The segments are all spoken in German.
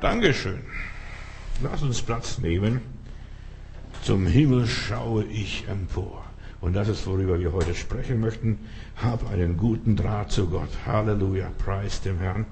Dankeschön. Lass uns Platz nehmen. Zum Himmel schaue ich empor. Und das ist, worüber wir heute sprechen möchten. Hab einen guten Draht zu Gott. Halleluja. Preis dem Herrn.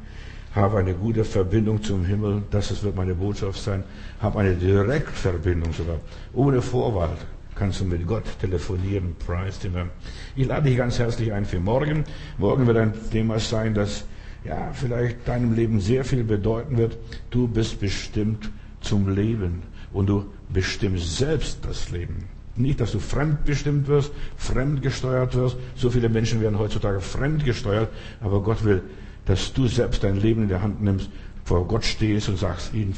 Hab eine gute Verbindung zum Himmel. Das wird meine Botschaft sein. Hab eine Direktverbindung sogar. Ohne Vorwahl kannst du mit Gott telefonieren. Preis dem Herrn. Ich lade dich ganz herzlich ein für morgen. Morgen wird ein Thema sein, das ja, vielleicht deinem Leben sehr viel bedeuten wird. Du bist bestimmt zum Leben und du bestimmst selbst das Leben. Nicht, dass du fremdbestimmt wirst, fremdgesteuert wirst. So viele Menschen werden heutzutage fremdgesteuert, aber Gott will, dass du selbst dein Leben in der Hand nimmst, vor Gott stehst und sagst, in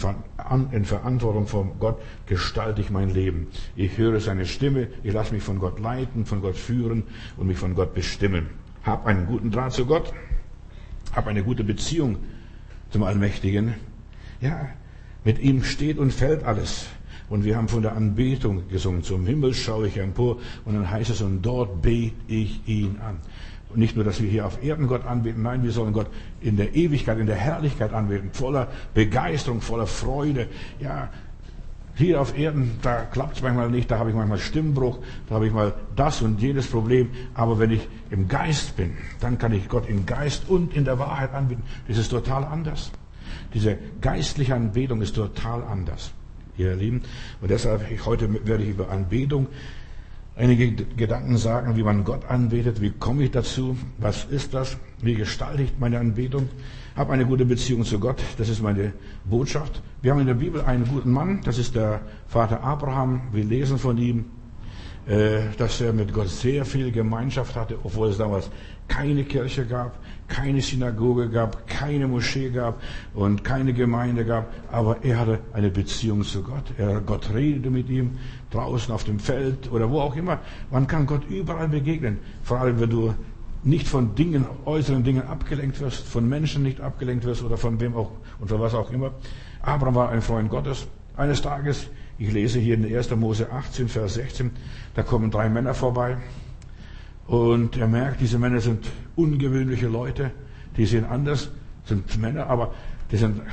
Verantwortung vor Gott gestalte ich mein Leben. Ich höre seine Stimme, ich lasse mich von Gott leiten, von Gott führen und mich von Gott bestimmen. Hab einen guten Draht zu Gott, hab eine gute Beziehung zum Allmächtigen. Ja, mit ihm steht und fällt alles. Und wir haben von der Anbetung gesungen. Zum Himmel schaue ich empor. Und dann heißt es, und dort bete ich ihn an. Und nicht nur, dass wir hier auf Erden Gott anbeten, nein, wir sollen Gott in der Ewigkeit, in der Herrlichkeit anbeten, voller Begeisterung, voller Freude. Ja, hier auf Erden, da klappt es manchmal nicht, da habe ich manchmal Stimmbruch, da habe ich mal das und jenes Problem. Aber wenn ich im Geist bin, dann kann ich Gott im Geist und in der Wahrheit anbeten. Das ist total anders. Diese geistliche Anbetung ist total anders ihr Lieben. Und deshalb, heute werde ich über Anbetung einige Gedanken sagen, wie man Gott anbetet, wie komme ich dazu, was ist das, wie gestalte ich meine Anbetung. Habe eine gute Beziehung zu Gott, das ist meine Botschaft. Wir haben in der Bibel einen guten Mann, das ist der Vater Abraham. Wir lesen von ihm, äh, dass er mit Gott sehr viel Gemeinschaft hatte, obwohl es damals keine Kirche gab, keine Synagoge gab, keine Moschee gab und keine Gemeinde gab, aber er hatte eine Beziehung zu Gott. Er, Gott redete mit ihm draußen auf dem Feld oder wo auch immer. Man kann Gott überall begegnen, vor allem wenn du nicht von Dingen, äußeren Dingen abgelenkt wirst, von Menschen nicht abgelenkt wirst oder von wem auch von was auch immer. Abraham war ein Freund Gottes. Eines Tages, ich lese hier in 1. Mose 18, Vers 16, da kommen drei Männer vorbei und er merkt, diese Männer sind ungewöhnliche Leute, die sehen anders, sind Männer, aber die sind ein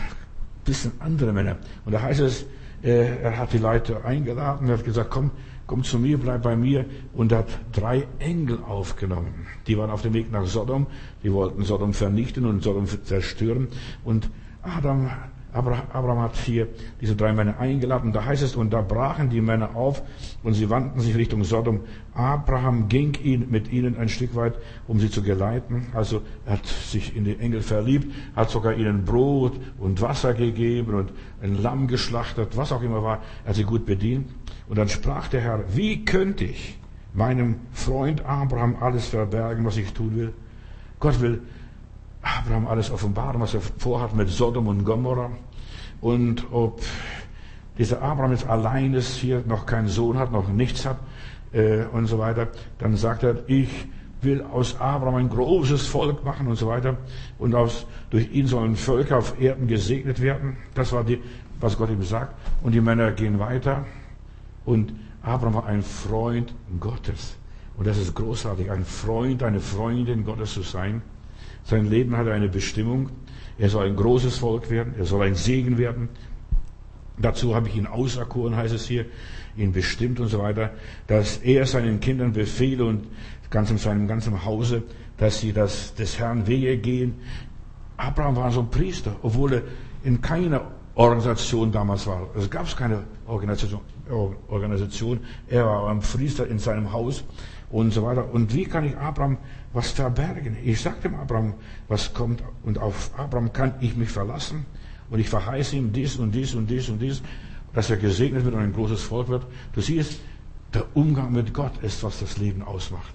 bisschen andere Männer. Und da heißt es, er hat die Leute eingeladen, er hat gesagt, komm, komm zu mir, bleib bei mir und hat drei Engel aufgenommen. Die waren auf dem Weg nach Sodom, die wollten Sodom vernichten und Sodom zerstören und Adam Abraham hat hier diese drei Männer eingeladen. Da heißt es, und da brachen die Männer auf und sie wandten sich Richtung Sodom. Abraham ging ihn, mit ihnen ein Stück weit, um sie zu geleiten. Also er hat sich in die Engel verliebt, hat sogar ihnen Brot und Wasser gegeben und ein Lamm geschlachtet, was auch immer war. Er hat sie gut bedient. Und dann sprach der Herr, wie könnte ich meinem Freund Abraham alles verbergen, was ich tun will? Gott will Abraham alles offenbaren, was er vorhat mit Sodom und Gomorra. Und ob dieser Abraham jetzt allein ist, hier noch keinen Sohn hat, noch nichts hat äh, und so weiter, dann sagt er, ich will aus Abraham ein großes Volk machen und so weiter. Und aus, durch ihn sollen Völker auf Erden gesegnet werden. Das war die, was Gott ihm sagt. Und die Männer gehen weiter. Und Abraham war ein Freund Gottes. Und das ist großartig, ein Freund, eine Freundin Gottes zu sein. Sein Leben hat eine Bestimmung. Er soll ein großes Volk werden. Er soll ein Segen werden. Dazu habe ich ihn auserkoren, heißt es hier, ihn bestimmt und so weiter, dass er seinen Kindern befehle und ganz in seinem ganzen Hause, dass sie das des Herrn Wege gehen. Abraham war so ein Priester, obwohl er in keiner Organisation damals war. Es gab keine Organisation, Organisation. Er war ein Priester in seinem Haus und so weiter. Und wie kann ich Abraham was verbergen? Ich sagte dem Abraham, was kommt und auf Abraham kann ich mich verlassen und ich verheiße ihm dies und dies und dies und dies, dass er gesegnet wird und ein großes Volk wird. Du siehst, der Umgang mit Gott ist, was das Leben ausmacht.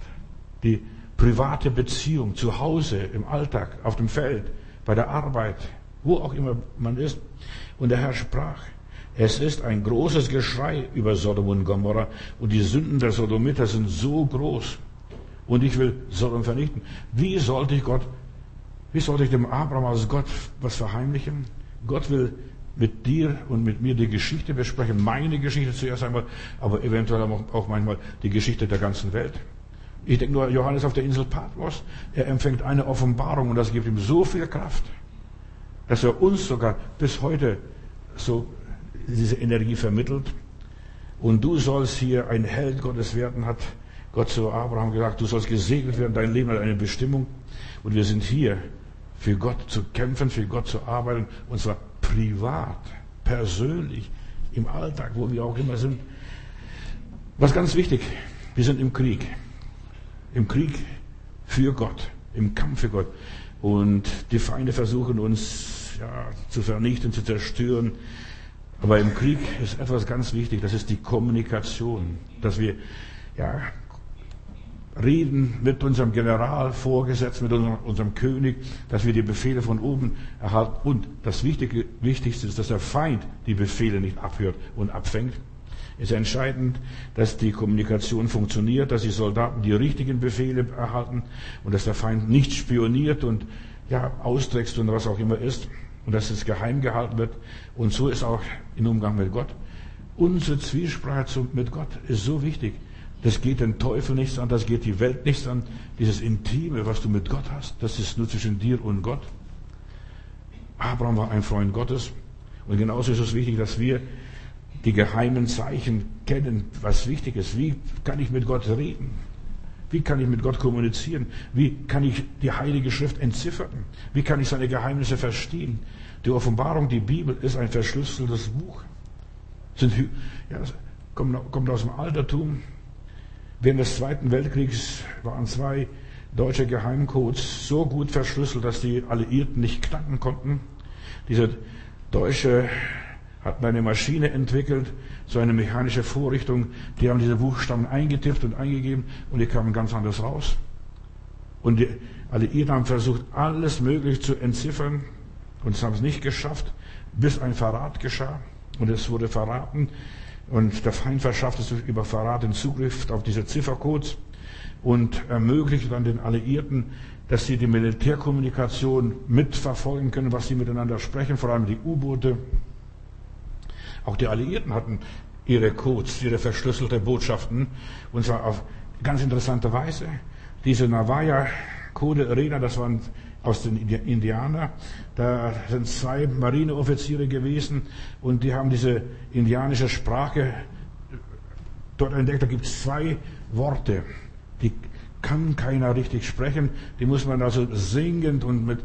Die private Beziehung zu Hause, im Alltag, auf dem Feld, bei der Arbeit, wo auch immer man ist. Und der Herr sprach, es ist ein großes Geschrei über Sodom und Gomorra und die Sünden der Sodomiter sind so groß. Und ich will Sodom vernichten. Wie sollte ich Gott, wie sollte ich dem Abraham als Gott was verheimlichen? Gott will mit dir und mit mir die Geschichte besprechen, meine Geschichte zuerst einmal, aber eventuell auch manchmal die Geschichte der ganzen Welt. Ich denke nur, Johannes auf der Insel Patmos, er empfängt eine Offenbarung und das gibt ihm so viel Kraft dass er uns sogar bis heute so diese Energie vermittelt. Und du sollst hier ein Held Gottes werden, hat Gott zu Abraham gesagt, du sollst gesegnet werden, dein Leben hat eine Bestimmung. Und wir sind hier, für Gott zu kämpfen, für Gott zu arbeiten, und zwar privat, persönlich, im Alltag, wo wir auch immer sind. Was ganz wichtig, wir sind im Krieg. Im Krieg für Gott, im Kampf für Gott. Und die Feinde versuchen uns ja, zu vernichten, zu zerstören. Aber im Krieg ist etwas ganz wichtig, das ist die Kommunikation, dass wir ja, reden mit unserem General, Vorgesetzten, mit unserem, unserem, König, dass wir die Befehle von oben erhalten. Und das Wichtige, Wichtigste ist, dass der Feind die Befehle nicht abhört und abfängt. Es ist entscheidend, dass die Kommunikation funktioniert, dass die Soldaten die richtigen Befehle erhalten und dass der Feind nicht spioniert und ja, austrickst und was auch immer ist und dass es geheim gehalten wird. Und so ist auch im Umgang mit Gott. Unsere Zwiesprache mit Gott ist so wichtig. Das geht den Teufel nichts an, das geht die Welt nichts an. Dieses Intime, was du mit Gott hast, das ist nur zwischen dir und Gott. Abraham war ein Freund Gottes. Und genauso ist es wichtig, dass wir die geheimen Zeichen kennen, was wichtig ist. Wie kann ich mit Gott reden? Wie kann ich mit Gott kommunizieren? Wie kann ich die Heilige Schrift entziffern? Wie kann ich seine Geheimnisse verstehen? Die Offenbarung, die Bibel ist ein verschlüsseltes Buch. Sind, ja, kommt, kommt aus dem Altertum. Während des Zweiten Weltkriegs waren zwei deutsche Geheimcodes so gut verschlüsselt, dass die Alliierten nicht knacken konnten. Dieser deutsche hat eine Maschine entwickelt, so eine mechanische Vorrichtung. Die haben diese Buchstaben eingetippt und eingegeben und die kamen ganz anders raus. Und die Alliierten haben versucht, alles Mögliche zu entziffern und es haben es nicht geschafft, bis ein Verrat geschah. Und es wurde verraten. Und der Feind verschaffte sich über Verrat den Zugriff auf diese Ziffercodes und ermöglichte dann den Alliierten, dass sie die Militärkommunikation mitverfolgen können, was sie miteinander sprechen, vor allem die U-Boote. Auch die Alliierten hatten ihre Codes, ihre verschlüsselte Botschaften, und zwar auf ganz interessante Weise. Diese Navaya Code Arena, das waren aus den Indianern. Da sind zwei Marineoffiziere gewesen und die haben diese indianische Sprache dort entdeckt. Da gibt es zwei Worte, die kann keiner richtig sprechen. Die muss man also singend und mit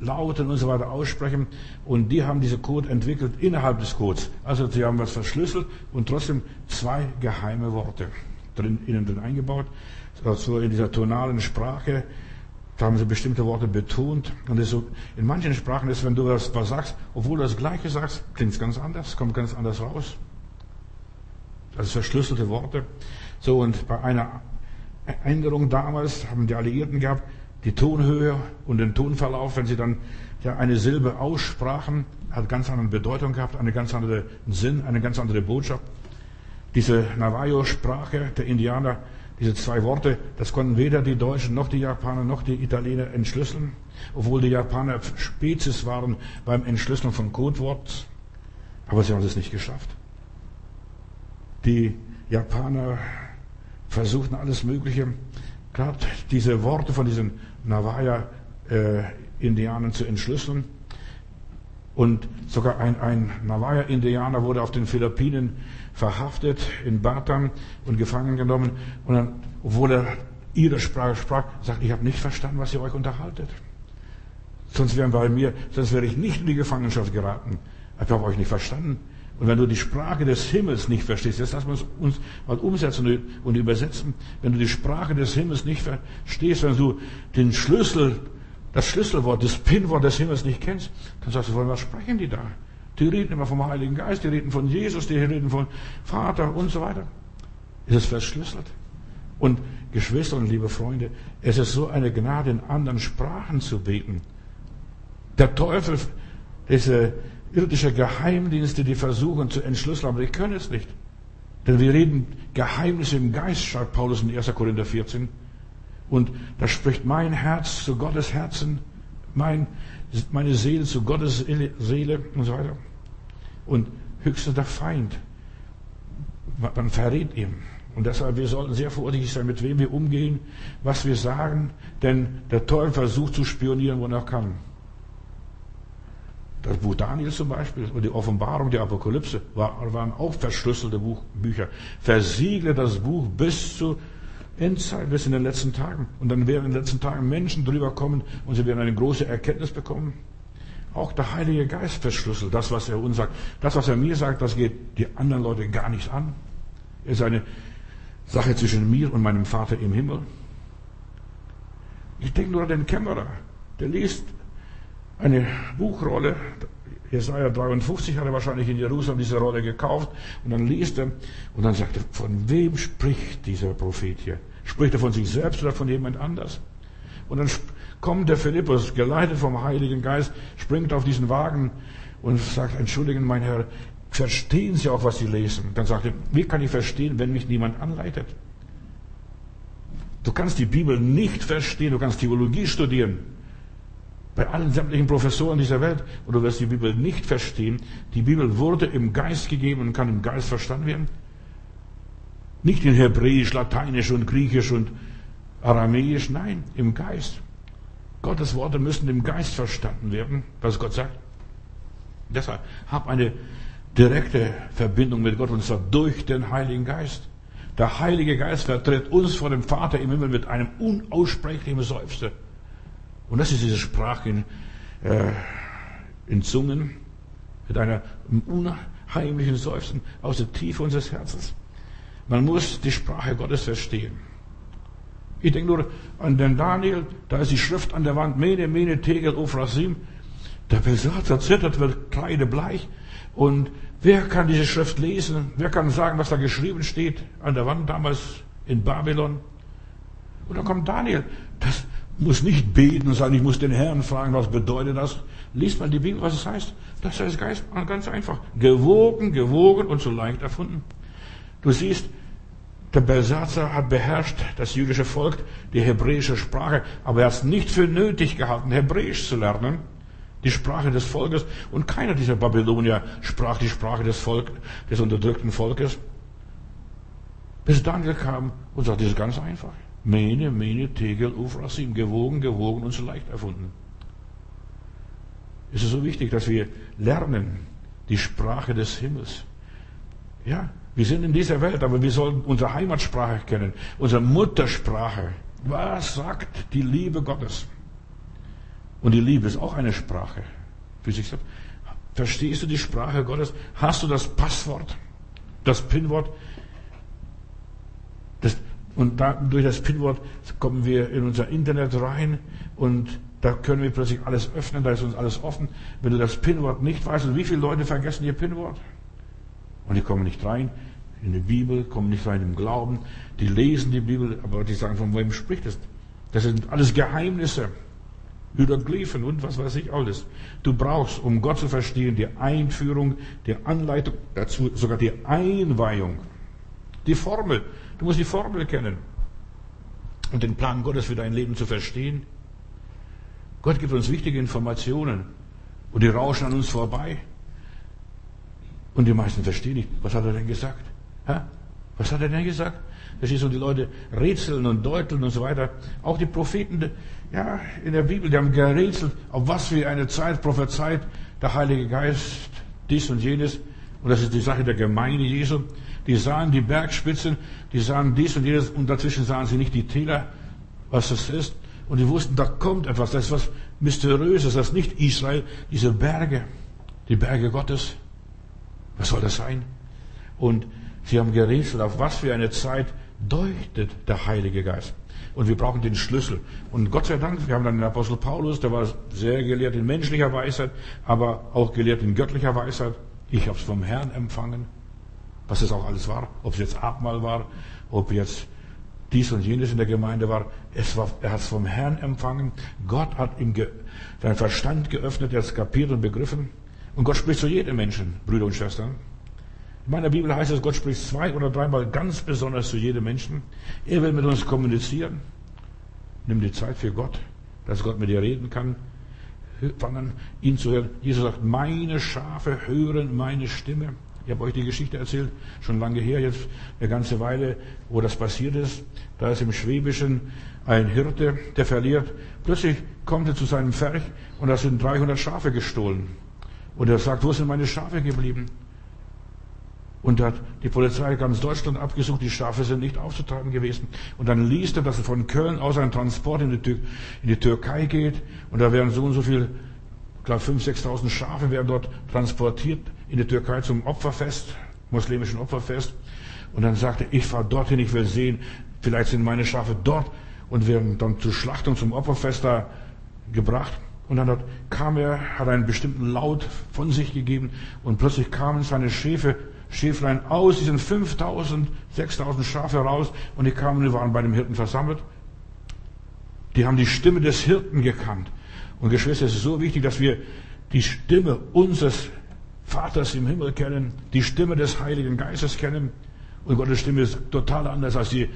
Lauten und so weiter aussprechen. Und die haben diese Code entwickelt innerhalb des Codes. Also sie haben was verschlüsselt und trotzdem zwei geheime Worte drin, innen drin eingebaut. Also in dieser tonalen Sprache da haben sie bestimmte Worte betont. Und so, in manchen Sprachen ist, wenn du das was sagst, obwohl du das Gleiche sagst, klingt es ganz anders, kommt ganz anders raus. Sind verschlüsselte Worte. So, und bei einer Änderung damals haben die Alliierten gehabt, die Tonhöhe und den Tonverlauf, wenn sie dann ja, eine Silbe aussprachen, hat ganz andere Bedeutung gehabt, einen ganz anderen Sinn, eine ganz andere Botschaft. Diese Navajo-Sprache der Indianer diese zwei Worte, das konnten weder die Deutschen noch die Japaner noch die Italiener entschlüsseln, obwohl die Japaner Spezies waren beim Entschlüsseln von Codewort. Aber sie haben es nicht geschafft. Die Japaner versuchten alles Mögliche, gerade diese Worte von diesen Navaya-Indianern äh, zu entschlüsseln. Und sogar ein, ein Navaya-Indianer wurde auf den Philippinen verhaftet in Batam und gefangen genommen. Und dann, obwohl er ihre Sprache sprach, sagt, ich habe nicht verstanden, was ihr euch unterhaltet. Sonst wären bei mir, sonst wäre ich nicht in die Gefangenschaft geraten. Ich habe euch nicht verstanden. Und wenn du die Sprache des Himmels nicht verstehst, jetzt lassen wir uns mal umsetzen und übersetzen. Wenn du die Sprache des Himmels nicht verstehst, wenn du den Schlüssel, das Schlüsselwort, das Pinwort des Himmels nicht kennst, dann sagst du, was sprechen die da? Die reden immer vom Heiligen Geist, die reden von Jesus, die reden von Vater und so weiter. Es ist verschlüsselt. Und Geschwister und liebe Freunde, es ist so eine Gnade, in anderen Sprachen zu beten. Der Teufel, diese irdische Geheimdienste, die versuchen zu entschlüsseln, aber die können es nicht. Denn wir reden Geheimnisse im Geist, schreibt Paulus in 1. Korinther 14. Und da spricht mein Herz zu Gottes Herzen, mein meine Seele zu Gottes Seele und so weiter. Und höchstens der Feind. Man verrät ihm. Und deshalb, wir sollten sehr vorsichtig sein, mit wem wir umgehen, was wir sagen, denn der Teufel versucht zu spionieren, wo er kann. Das Buch Daniel zum Beispiel und die Offenbarung der Apokalypse waren auch verschlüsselte Bücher. Versiegle das Buch bis zur Endzeit, bis in den letzten Tagen. Und dann werden in den letzten Tagen Menschen drüber kommen und sie werden eine große Erkenntnis bekommen. Auch der Heilige Geist verschlüsselt das, was er uns sagt. Das, was er mir sagt, das geht die anderen Leute gar nicht an. Es ist eine Sache zwischen mir und meinem Vater im Himmel. Ich denke nur an den Kämmerer. Der liest eine Buchrolle. Jesaja 53 hat er wahrscheinlich in Jerusalem diese Rolle gekauft. Und dann liest er und dann sagt er, von wem spricht dieser Prophet hier? Spricht er von sich selbst oder von jemand anders? Und dann kommt der Philippus, geleitet vom Heiligen Geist, springt auf diesen Wagen und sagt, entschuldigen, mein Herr, verstehen Sie auch, was Sie lesen? Dann sagt er, wie kann ich verstehen, wenn mich niemand anleitet? Du kannst die Bibel nicht verstehen, du kannst Theologie studieren. Bei allen sämtlichen Professoren dieser Welt, und du wirst die Bibel nicht verstehen. Die Bibel wurde im Geist gegeben und kann im Geist verstanden werden. Nicht in Hebräisch, Lateinisch und Griechisch und Aramäisch, nein, im Geist. Gottes Worte müssen im Geist verstanden werden, was Gott sagt. Deshalb hab eine direkte Verbindung mit Gott und zwar durch den Heiligen Geist. Der Heilige Geist vertritt uns vor dem Vater im Himmel mit einem unaussprechlichen Seufzer. Und das ist diese Sprache in, äh, in Zungen mit einer unheimlichen Seufzen aus der Tiefe unseres Herzens. Man muss die Sprache Gottes verstehen. Ich denke nur an den Daniel, da ist die Schrift an der Wand, Mene, Mene, Tegel, Ophrasim. Der Belsatzer zittert, wird kreidebleich. Und wer kann diese Schrift lesen? Wer kann sagen, was da geschrieben steht an der Wand damals in Babylon? Und dann kommt Daniel. Das muss nicht beten und sagen, ich muss den Herrn fragen, was bedeutet das? Liest mal die Bibel, was es heißt. Das heißt ganz einfach. Gewogen, gewogen und so leicht erfunden. Du siehst, der Belsatzer hat beherrscht das jüdische Volk, die hebräische Sprache, aber er hat es nicht für nötig gehalten, Hebräisch zu lernen die Sprache des Volkes. Und keiner dieser Babylonier sprach die Sprache des Volk, des unterdrückten Volkes. Bis Daniel kam und sagte, das ist ganz einfach. Mene, Mene, Tegel, Ufrasim, gewogen, gewogen und so leicht erfunden. Es ist so wichtig, dass wir lernen die Sprache des Himmels. Ja, wir sind in dieser Welt, aber wir sollen unsere Heimatsprache kennen, unsere Muttersprache. Was sagt die Liebe Gottes? Und die Liebe ist auch eine Sprache für sich selbst. Verstehst du die Sprache Gottes? Hast du das Passwort, das Pinwort? Und da, durch das Pinwort kommen wir in unser Internet rein und da können wir plötzlich alles öffnen, da ist uns alles offen. Wenn du das Pinwort nicht weißt, und wie viele Leute vergessen ihr Pinwort? Und die kommen nicht rein in die Bibel, kommen nicht rein im Glauben, die lesen die Bibel, aber die sagen, von wem spricht es? Das sind alles Geheimnisse. Hieroglyphen und was weiß ich alles. Du brauchst, um Gott zu verstehen, die Einführung, die Anleitung dazu, sogar die Einweihung. Die Formel. Du musst die Formel kennen. Und den Plan Gottes für dein Leben zu verstehen. Gott gibt uns wichtige Informationen. Und die rauschen an uns vorbei. Und die meisten verstehen nicht. Was hat er denn gesagt? Hä? Was hat er denn gesagt? Verstehst du, die Leute rätseln und deuteln und so weiter. Auch die Propheten, ja, in der Bibel, die haben gerätselt, auf was für eine Zeit prophezeit der Heilige Geist dies und jenes. Und das ist die Sache der Gemeinde Jesu. Die sahen die Bergspitzen, die sahen dies und jenes und dazwischen sahen sie nicht die Täler, was das ist. Und die wussten, da kommt etwas, das ist was Mysteriöses, das ist nicht Israel, diese Berge, die Berge Gottes. Was soll das sein? Und sie haben gerätselt, auf was für eine Zeit deutet der Heilige Geist. Und wir brauchen den Schlüssel. Und Gott sei Dank, wir haben dann den Apostel Paulus, der war sehr gelehrt in menschlicher Weisheit, aber auch gelehrt in göttlicher Weisheit. Ich habe es vom Herrn empfangen, was es auch alles war. Ob es jetzt Abmal war, ob jetzt dies und jenes in der Gemeinde war. Es war er hat es vom Herrn empfangen. Gott hat ihm seinen Verstand geöffnet, er hat es kapiert und begriffen. Und Gott spricht zu jedem Menschen, Brüder und Schwestern. In meiner Bibel heißt es, Gott spricht zwei oder dreimal ganz besonders zu jedem Menschen. Er will mit uns kommunizieren. Nimm die Zeit für Gott, dass Gott mit dir reden kann. Fangen ihn zu hören. Jesus sagt, meine Schafe hören meine Stimme. Ich habe euch die Geschichte erzählt, schon lange her, jetzt eine ganze Weile, wo das passiert ist. Da ist im Schwäbischen ein Hirte, der verliert. Plötzlich kommt er zu seinem Pferch und da sind 300 Schafe gestohlen. Und er sagt, wo sind meine Schafe geblieben? Und hat die Polizei ganz Deutschland abgesucht, die Schafe sind nicht aufzutreiben gewesen. Und dann liest er, dass von Köln aus ein Transport in die, Tür in die Türkei geht. Und da werden so und so viel, ich glaube 5.000, 6.000 Schafe werden dort transportiert in die Türkei zum Opferfest, muslimischen Opferfest. Und dann sagte ich fahre dorthin, ich will sehen, vielleicht sind meine Schafe dort und werden dann zur Schlachtung zum Opferfest da gebracht. Und dann kam er, hat einen bestimmten Laut von sich gegeben und plötzlich kamen seine Schäfe, Schäflein aus diesen 5000, 6000 Schafe raus und die kamen, die waren bei dem Hirten versammelt. Die haben die Stimme des Hirten gekannt. Und Geschwister, es ist so wichtig, dass wir die Stimme unseres Vaters im Himmel kennen, die Stimme des Heiligen Geistes kennen. Und Gottes Stimme ist total anders als die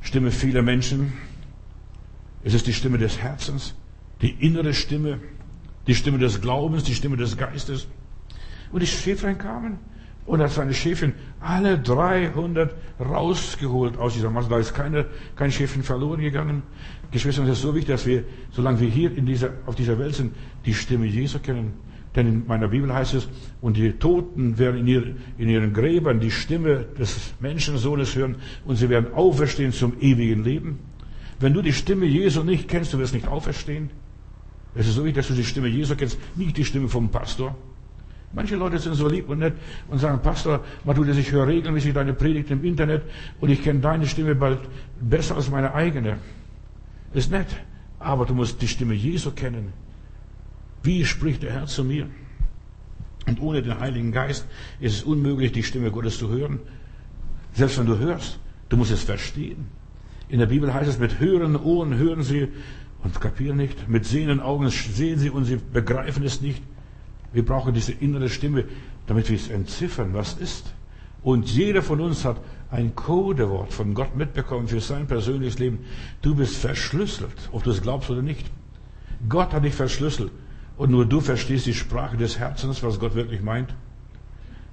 Stimme vieler Menschen. Es ist die Stimme des Herzens, die innere Stimme, die Stimme des Glaubens, die Stimme des Geistes. Und die Schäflein kamen und hat seine Schäfchen alle 300 rausgeholt aus dieser Masse. Da ist keine, kein Schäfchen verloren gegangen. Geschwister, es ist so wichtig, dass wir, solange wir hier in dieser, auf dieser Welt sind, die Stimme Jesu kennen. Denn in meiner Bibel heißt es, und die Toten werden in, ihr, in ihren Gräbern die Stimme des Menschensohnes hören und sie werden auferstehen zum ewigen Leben. Wenn du die Stimme Jesu nicht kennst, du wirst nicht auferstehen. Es ist so wichtig, dass du die Stimme Jesu kennst, nicht die Stimme vom Pastor. Manche Leute sind so lieb und nett und sagen, Pastor, Matthäus, ich höre regelmäßig deine Predigt im Internet und ich kenne deine Stimme bald besser als meine eigene. Ist nett, aber du musst die Stimme Jesu kennen. Wie spricht der Herr zu mir? Und ohne den Heiligen Geist ist es unmöglich, die Stimme Gottes zu hören. Selbst wenn du hörst, du musst es verstehen. In der Bibel heißt es, mit hörenden Ohren hören sie und kapieren nicht, mit sehenden Augen sehen sie und sie begreifen es nicht. Wir brauchen diese innere Stimme, damit wir es entziffern, was ist. Und jeder von uns hat ein Codewort von Gott mitbekommen für sein persönliches Leben. Du bist verschlüsselt, ob du es glaubst oder nicht. Gott hat dich verschlüsselt. Und nur du verstehst die Sprache des Herzens, was Gott wirklich meint.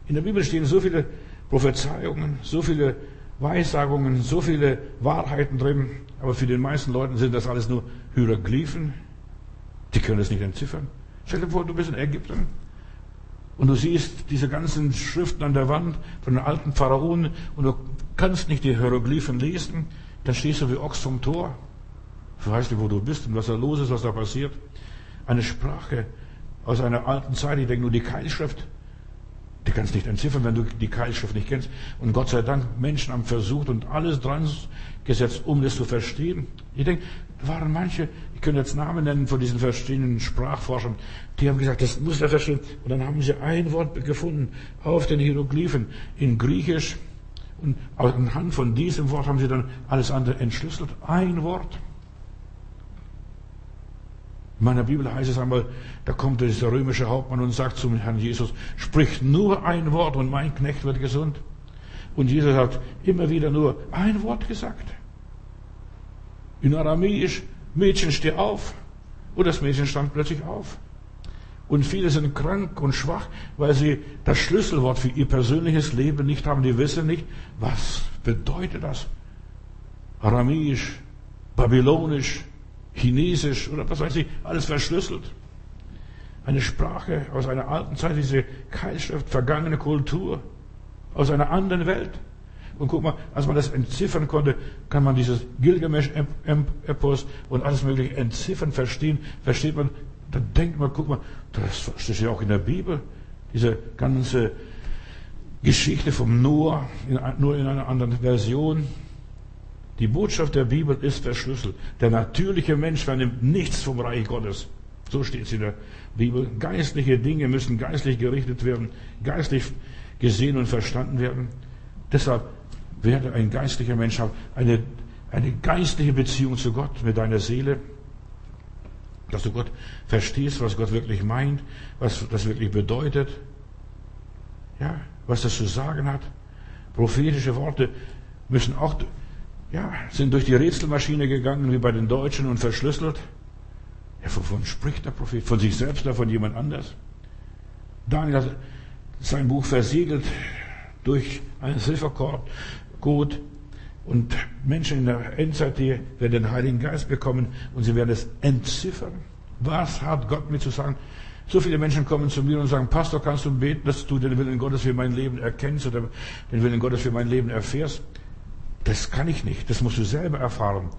In der Bibel stehen so viele Prophezeiungen, so viele Weissagungen, so viele Wahrheiten drin, aber für den meisten Leuten sind das alles nur Hieroglyphen. Die können es nicht entziffern. Stell dir vor, du bist in Ägypten und du siehst diese ganzen Schriften an der Wand von den alten Pharaonen und du kannst nicht die Hieroglyphen lesen, dann stehst du wie Ochs vom Tor. Du weißt nicht, wo du bist und was da los ist, was da passiert eine Sprache aus einer alten Zeit. Ich denke nur die Keilschrift. Die kannst du nicht entziffern, wenn du die Keilschrift nicht kennst. Und Gott sei Dank, Menschen haben versucht und alles dran gesetzt, um das zu verstehen. Ich denke, da waren manche, ich könnte jetzt Namen nennen von diesen verschiedenen Sprachforschern, die haben gesagt, das muss er verstehen. Und dann haben sie ein Wort gefunden auf den Hieroglyphen in Griechisch. Und anhand von diesem Wort haben sie dann alles andere entschlüsselt. Ein Wort. In meiner Bibel heißt es einmal, da kommt dieser römische Hauptmann und sagt zum Herrn Jesus, sprich nur ein Wort und mein Knecht wird gesund. Und Jesus hat immer wieder nur ein Wort gesagt. In Aramäisch, Mädchen, steh auf. Und das Mädchen stand plötzlich auf. Und viele sind krank und schwach, weil sie das Schlüsselwort für ihr persönliches Leben nicht haben. Die wissen nicht, was bedeutet das. Aramäisch, Babylonisch, Chinesisch oder was weiß ich, alles verschlüsselt. Eine Sprache aus einer alten Zeit, diese Keilschrift, vergangene Kultur, aus einer anderen Welt. Und guck mal, als man das entziffern konnte, kann man dieses Gilgamesch-Epos und alles mögliche entziffern, verstehen. Versteht man, dann denkt man, guck mal, das steht ja auch in der Bibel. Diese ganze Geschichte vom Noah, nur in einer anderen Version. Die Botschaft der Bibel ist verschlüsselt. Der natürliche Mensch vernimmt nichts vom Reich Gottes. So steht es in der Bibel. Geistliche Dinge müssen geistlich gerichtet werden, geistlich gesehen und verstanden werden. Deshalb werde ein geistlicher Mensch haben eine, eine geistliche Beziehung zu Gott mit deiner Seele, dass du Gott verstehst, was Gott wirklich meint, was das wirklich bedeutet, ja, was das zu sagen hat. Prophetische Worte müssen auch ja, sind durch die Rätselmaschine gegangen, wie bei den Deutschen, und verschlüsselt. Ja, wovon spricht der Prophet? Von sich selbst oder von jemand anders? Daniel hat sein Buch versiegelt durch einen Silberkorb, gut. Und Menschen in der Endzeit, die werden den Heiligen Geist bekommen und sie werden es entziffern. Was hat Gott mir zu sagen? So viele Menschen kommen zu mir und sagen, Pastor, kannst du beten, dass du den Willen Gottes für mein Leben erkennst oder den Willen Gottes für mein Leben erfährst? Das kann ich nicht. Das musst du selber erfahren.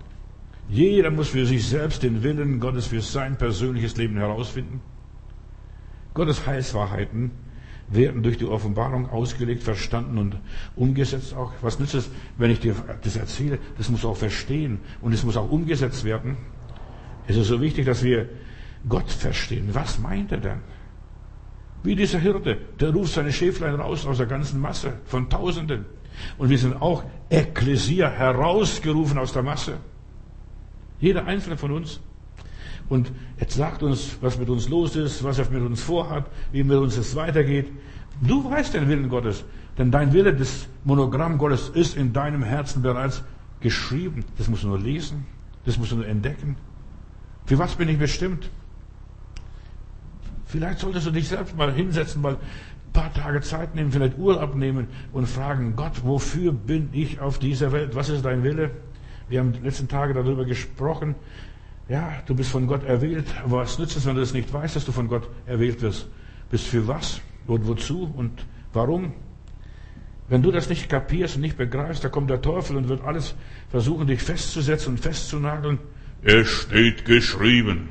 Jeder muss für sich selbst den Willen Gottes für sein persönliches Leben herausfinden. Gottes Heilswahrheiten werden durch die Offenbarung ausgelegt, verstanden und umgesetzt auch. Was nützt es, wenn ich dir das erzähle? Das muss auch verstehen und es muss auch umgesetzt werden. Es ist so wichtig, dass wir Gott verstehen. Was meint er denn? Wie dieser Hirte, der ruft seine Schäflein raus aus der ganzen Masse von Tausenden. Und wir sind auch Ekklesia herausgerufen aus der Masse. Jeder einzelne von uns. Und jetzt sagt uns, was mit uns los ist, was er mit uns vorhat, wie mit uns es weitergeht. Du weißt den Willen Gottes, denn dein Wille, das Monogramm Gottes, ist in deinem Herzen bereits geschrieben. Das musst du nur lesen, das musst du nur entdecken. Für was bin ich bestimmt? Vielleicht solltest du dich selbst mal hinsetzen, mal paar Tage Zeit nehmen, vielleicht Urlaub nehmen und fragen, Gott, wofür bin ich auf dieser Welt? Was ist dein Wille? Wir haben die letzten Tage darüber gesprochen. Ja, du bist von Gott erwählt, aber was nützt es, wenn du es nicht weißt, dass du von Gott erwählt wirst? Bist für was und wozu und warum? Wenn du das nicht kapierst und nicht begreifst, da kommt der Teufel und wird alles versuchen, dich festzusetzen und festzunageln. Es steht geschrieben.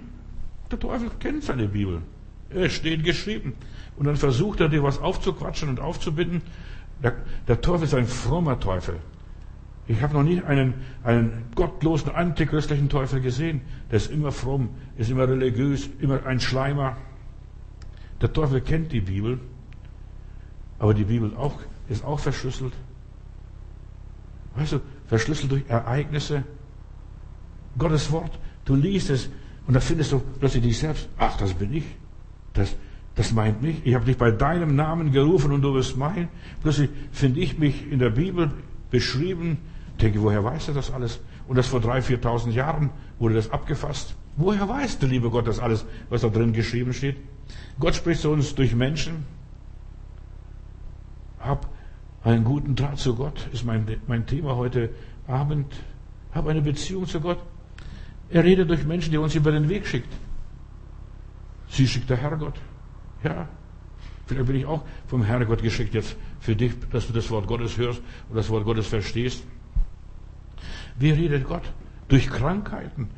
Der Teufel kennt seine Bibel. Es steht geschrieben. Und dann versucht er dir was aufzuquatschen und aufzubinden. Der, der Teufel ist ein frommer Teufel. Ich habe noch nie einen, einen gottlosen, antichristlichen Teufel gesehen. Der ist immer fromm, ist immer religiös, immer ein Schleimer. Der Teufel kennt die Bibel, aber die Bibel auch, ist auch verschlüsselt. Weißt du, verschlüsselt durch Ereignisse. Gottes Wort, du liest es und da findest du plötzlich dich selbst. Ach, das bin ich. Das, das meint mich. Ich habe dich bei deinem Namen gerufen und du bist mein. Plötzlich finde ich mich in der Bibel beschrieben. Denke, woher weißt du das alles? Und das vor drei, viertausend Jahren wurde das abgefasst. Woher weißt du, lieber Gott, das alles, was da drin geschrieben steht? Gott spricht zu uns durch Menschen. Hab einen guten Draht zu Gott, ist mein, mein Thema heute Abend. Hab eine Beziehung zu Gott. Er redet durch Menschen, die er uns über den Weg schickt. Sie schickt der Herrgott. Ja. Vielleicht bin ich auch vom Herrgott geschickt jetzt für dich, dass du das Wort Gottes hörst und das Wort Gottes verstehst. Wie redet Gott? Durch Krankheiten.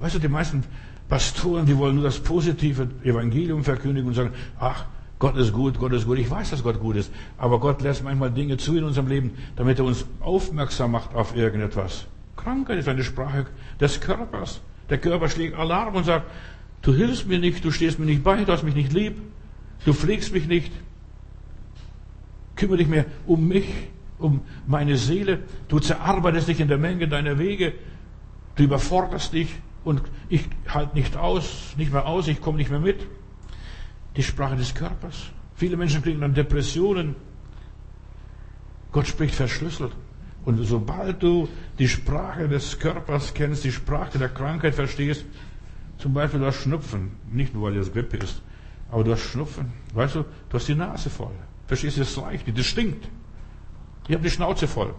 Weißt du, die meisten Pastoren, die wollen nur das positive Evangelium verkündigen und sagen, ach, Gott ist gut, Gott ist gut. Ich weiß, dass Gott gut ist. Aber Gott lässt manchmal Dinge zu in unserem Leben, damit er uns aufmerksam macht auf irgendetwas. Krankheit ist eine Sprache des Körpers. Der Körper schlägt Alarm und sagt, Du hilfst mir nicht, du stehst mir nicht bei, du hast mich nicht lieb, du pflegst mich nicht. Kümmere dich mehr um mich, um meine Seele. Du zerarbeitest dich in der Menge deiner Wege. Du überforderst dich und ich halte nicht aus, nicht mehr aus, ich komme nicht mehr mit. Die Sprache des Körpers. Viele Menschen kriegen dann Depressionen. Gott spricht verschlüsselt. Und sobald du die Sprache des Körpers kennst, die Sprache der Krankheit verstehst, zum Beispiel du hast Schnupfen, nicht nur weil das Grippe ist, aber du hast Schnupfen. Weißt du, du hast die Nase voll. Verstehst du, das reicht nicht, das stinkt. Ich habe die Schnauze voll.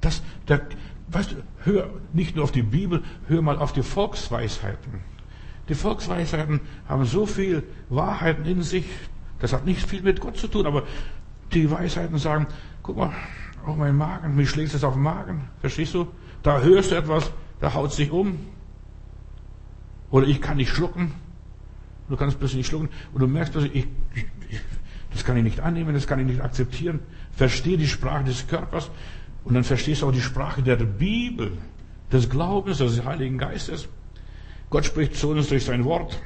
Das, der, weißt du, hör nicht nur auf die Bibel, hör mal auf die Volksweisheiten. Die Volksweisheiten haben so viel Wahrheiten in sich, das hat nicht viel mit Gott zu tun, aber die Weisheiten sagen, guck mal, auf meinen Magen, wie schlägt es auf den Magen? Verstehst du? Da hörst du etwas, da haut sich um, oder ich kann nicht schlucken. Du kannst plötzlich nicht schlucken. Und du merkst plötzlich, ich, ich, das kann ich nicht annehmen, das kann ich nicht akzeptieren. Verstehe die Sprache des Körpers. Und dann verstehst du auch die Sprache der Bibel, des Glaubens, des Heiligen Geistes. Gott spricht zu uns durch sein Wort,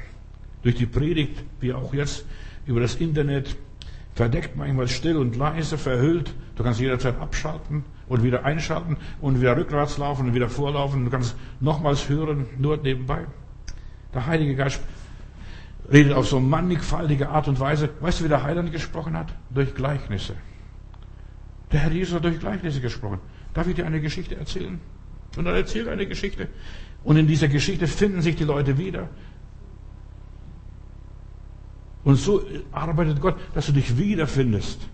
durch die Predigt, wie auch jetzt über das Internet, verdeckt manchmal still und leise, verhüllt. Du kannst jederzeit abschalten und wieder einschalten und wieder rückwärts laufen und wieder vorlaufen. Du kannst nochmals hören, nur nebenbei. Der Heilige Geist redet auf so mannigfaltige Art und Weise. Weißt du, wie der Heiland gesprochen hat? Durch Gleichnisse. Der Herr Jesus hat durch Gleichnisse gesprochen. Darf ich dir eine Geschichte erzählen? Und er erzählt eine Geschichte. Und in dieser Geschichte finden sich die Leute wieder. Und so arbeitet Gott, dass du dich wiederfindest.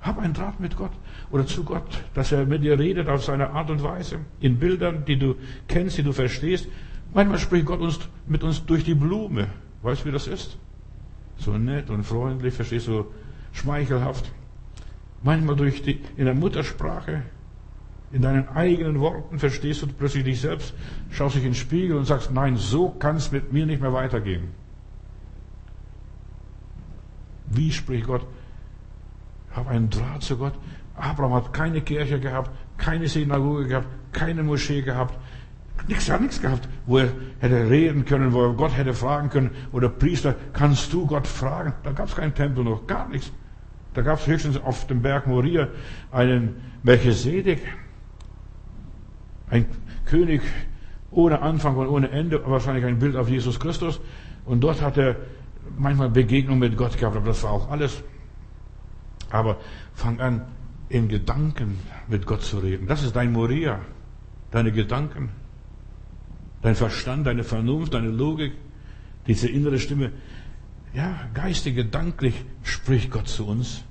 Hab einen Draht mit Gott oder zu Gott, dass er mit dir redet auf seine Art und Weise, in Bildern, die du kennst, die du verstehst. Manchmal spricht Gott uns, mit uns durch die Blume. Weißt du, wie das ist? so nett und freundlich, verstehst du, schmeichelhaft. Manchmal durch die, in der Muttersprache, in deinen eigenen Worten verstehst du plötzlich dich selbst, schaust dich in den Spiegel und sagst, nein, so kann es mit mir nicht mehr weitergehen. Wie spricht Gott? Habe einen Draht zu Gott. Abraham hat keine Kirche gehabt, keine Synagoge gehabt, keine Moschee gehabt. Nichts, hat nichts gehabt, wo er hätte reden können, wo er Gott hätte fragen können. Oder Priester, kannst du Gott fragen? Da gab es keinen Tempel noch, gar nichts. Da gab es höchstens auf dem Berg Moria einen Melchisedek, ein König ohne Anfang und ohne Ende, wahrscheinlich ein Bild auf Jesus Christus. Und dort hat er manchmal Begegnung mit Gott gehabt, aber das war auch alles. Aber fang an, in Gedanken mit Gott zu reden. Das ist dein Moria, deine Gedanken, dein Verstand, deine Vernunft, deine Logik, diese innere Stimme. Ja, geistig, gedanklich spricht Gott zu uns.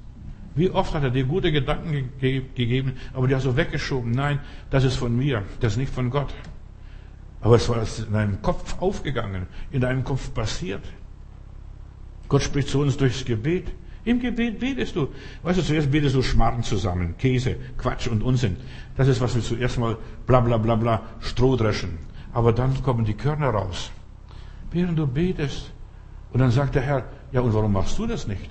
Wie oft hat er dir gute Gedanken ge gegeben, aber die hast du weggeschoben. Nein, das ist von mir, das ist nicht von Gott. Aber es war in deinem Kopf aufgegangen, in deinem Kopf passiert. Gott spricht zu uns durchs Gebet. Im Gebet betest du. Weißt du, zuerst betest du Schmarrn zusammen, Käse, Quatsch und Unsinn. Das ist, was wir zuerst mal bla bla bla bla Stroh dreschen. Aber dann kommen die Körner raus. Während du betest. Und dann sagt der Herr, ja und warum machst du das nicht?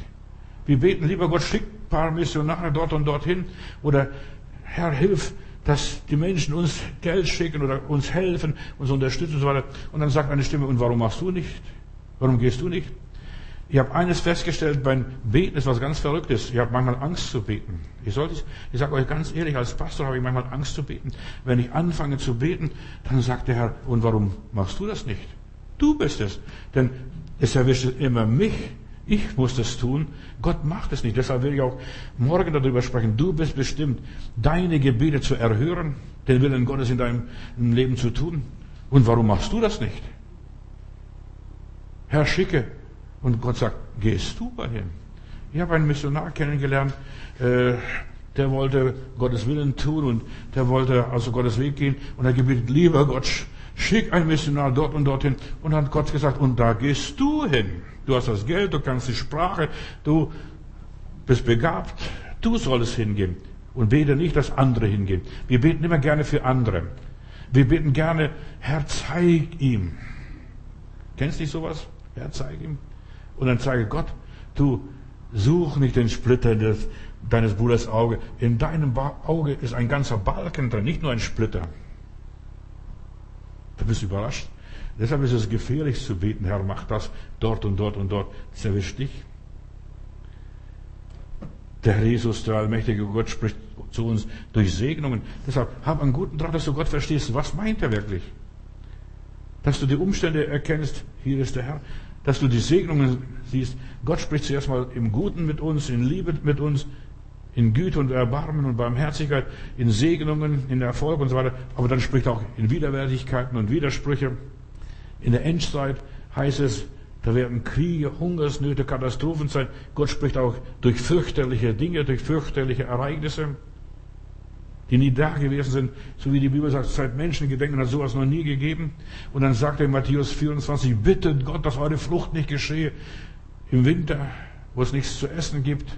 Wir beten, lieber Gott, schick ein paar Missionare dort und dorthin. Oder Herr, hilf, dass die Menschen uns Geld schicken oder uns helfen, uns unterstützen und so weiter. Und dann sagt eine Stimme, und warum machst du nicht? Warum gehst du nicht? Ich habe eines festgestellt, beim Beten ist was ganz Verrücktes. Ich habe manchmal Angst zu beten. Ich, ich sage euch ganz ehrlich, als Pastor habe ich manchmal Angst zu beten. Wenn ich anfange zu beten, dann sagt der Herr, und warum machst du das nicht? Du bist es. Denn es erwischt immer mich. Ich muss das tun. Gott macht es nicht. Deshalb will ich auch morgen darüber sprechen. Du bist bestimmt, deine Gebete zu erhören, den Willen Gottes in deinem Leben zu tun. Und warum machst du das nicht? Herr, schicke und Gott sagt, gehst du ihm? Ich habe einen Missionar kennengelernt, äh, der wollte Gottes Willen tun und der wollte also Gottes Weg gehen und er gebetet, lieber Gott, schick einen Missionar dort und dorthin. Und dann hat Gott gesagt, und da gehst du hin. Du hast das Geld, du kannst die Sprache, du bist begabt, du sollst hingehen. Und bete nicht, dass andere hingehen. Wir beten immer gerne für andere. Wir beten gerne, Herr, zeig ihm. Kennst du sowas? Herr, zeig ihm. Und dann sage Gott, du such nicht den Splitter des, deines Bruders Auge. In deinem Auge ist ein ganzer Balken drin, nicht nur ein Splitter. Da bist du überrascht. Deshalb ist es gefährlich zu beten, Herr, mach das dort und dort und dort. Das erwischt dich. Der Herr Jesus, der allmächtige Gott, spricht zu uns durch Segnungen. Deshalb hab einen guten Draht, dass du Gott verstehst. Was meint er wirklich? Dass du die Umstände erkennst, hier ist der Herr dass du die Segnungen siehst. Gott spricht zuerst mal im Guten mit uns, in Liebe mit uns, in Güte und Erbarmen und Barmherzigkeit, in Segnungen, in Erfolg und so weiter. Aber dann spricht er auch in Widerwärtigkeiten und Widersprüche. In der Endzeit heißt es, da werden Kriege, Hungersnöte, Katastrophen sein. Gott spricht auch durch fürchterliche Dinge, durch fürchterliche Ereignisse die nie da gewesen sind, so wie die Bibel sagt, seit Menschengedenken hat sowas noch nie gegeben. Und dann sagt er in Matthäus 24, bittet Gott, dass eure Flucht nicht geschehe im Winter, wo es nichts zu essen gibt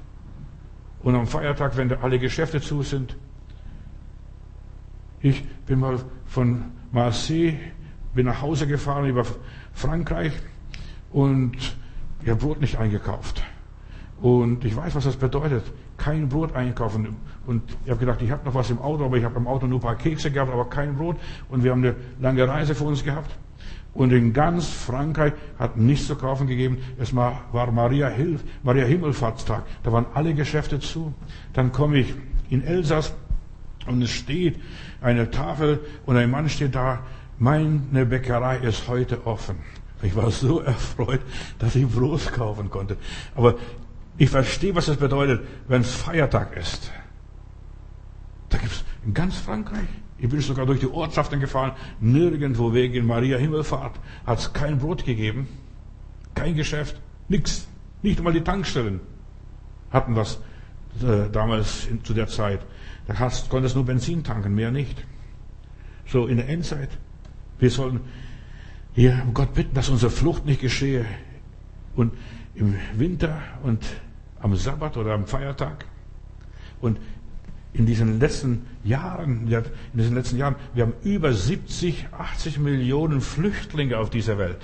und am Feiertag, wenn alle Geschäfte zu sind. Ich bin mal von Marseille, bin nach Hause gefahren über Frankreich und ich habe Brot nicht eingekauft. Und ich weiß, was das bedeutet. Kein Brot einkaufen. Und ich habe gedacht, ich habe noch was im Auto, aber ich habe im Auto nur ein paar Kekse gehabt, aber kein Brot. Und wir haben eine lange Reise vor uns gehabt. Und in ganz Frankreich hat nichts zu kaufen gegeben. Es war Maria, Hilf, Maria Himmelfahrtstag. Da waren alle Geschäfte zu. Dann komme ich in Elsass und es steht eine Tafel und ein Mann steht da. Meine Bäckerei ist heute offen. Ich war so erfreut, dass ich Brot kaufen konnte. Aber ich verstehe, was das bedeutet, wenn es Feiertag ist. Da gibt es in ganz Frankreich, ich bin sogar durch die Ortschaften gefahren, nirgendwo wegen Maria Himmelfahrt hat es kein Brot gegeben, kein Geschäft, nichts. Nicht einmal die Tankstellen hatten was äh, damals in, zu der Zeit. Da hast, konntest nur Benzin tanken, mehr nicht. So in der Endzeit. Wir sollen hier Gott bitten, dass unsere Flucht nicht geschehe. Und im Winter und am Sabbat oder am Feiertag. Und in diesen letzten Jahren, in diesen letzten Jahren, wir haben über 70, 80 Millionen Flüchtlinge auf dieser Welt.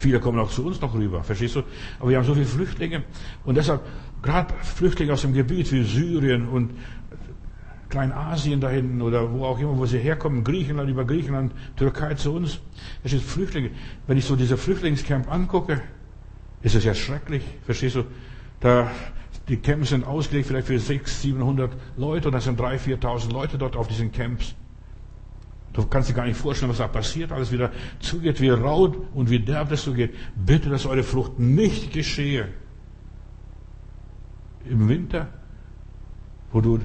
Viele kommen auch zu uns noch rüber, verstehst du? Aber wir haben so viele Flüchtlinge und deshalb gerade Flüchtlinge aus dem Gebiet wie Syrien und Kleinasien da hinten oder wo auch immer, wo sie herkommen, Griechenland, über Griechenland, Türkei zu uns. Das sind Flüchtlinge. Wenn ich so diese Flüchtlingscamp angucke, ist es ja schrecklich, verstehst du? Da die Camps sind ausgelegt vielleicht für 600, 700 Leute und da sind 3.000, 4.000 Leute dort auf diesen Camps. Du kannst dir gar nicht vorstellen, was da passiert, alles wieder zugeht, wie rau und wie derb das zugeht. Bitte, dass eure Flucht nicht geschehe. Im Winter, wo du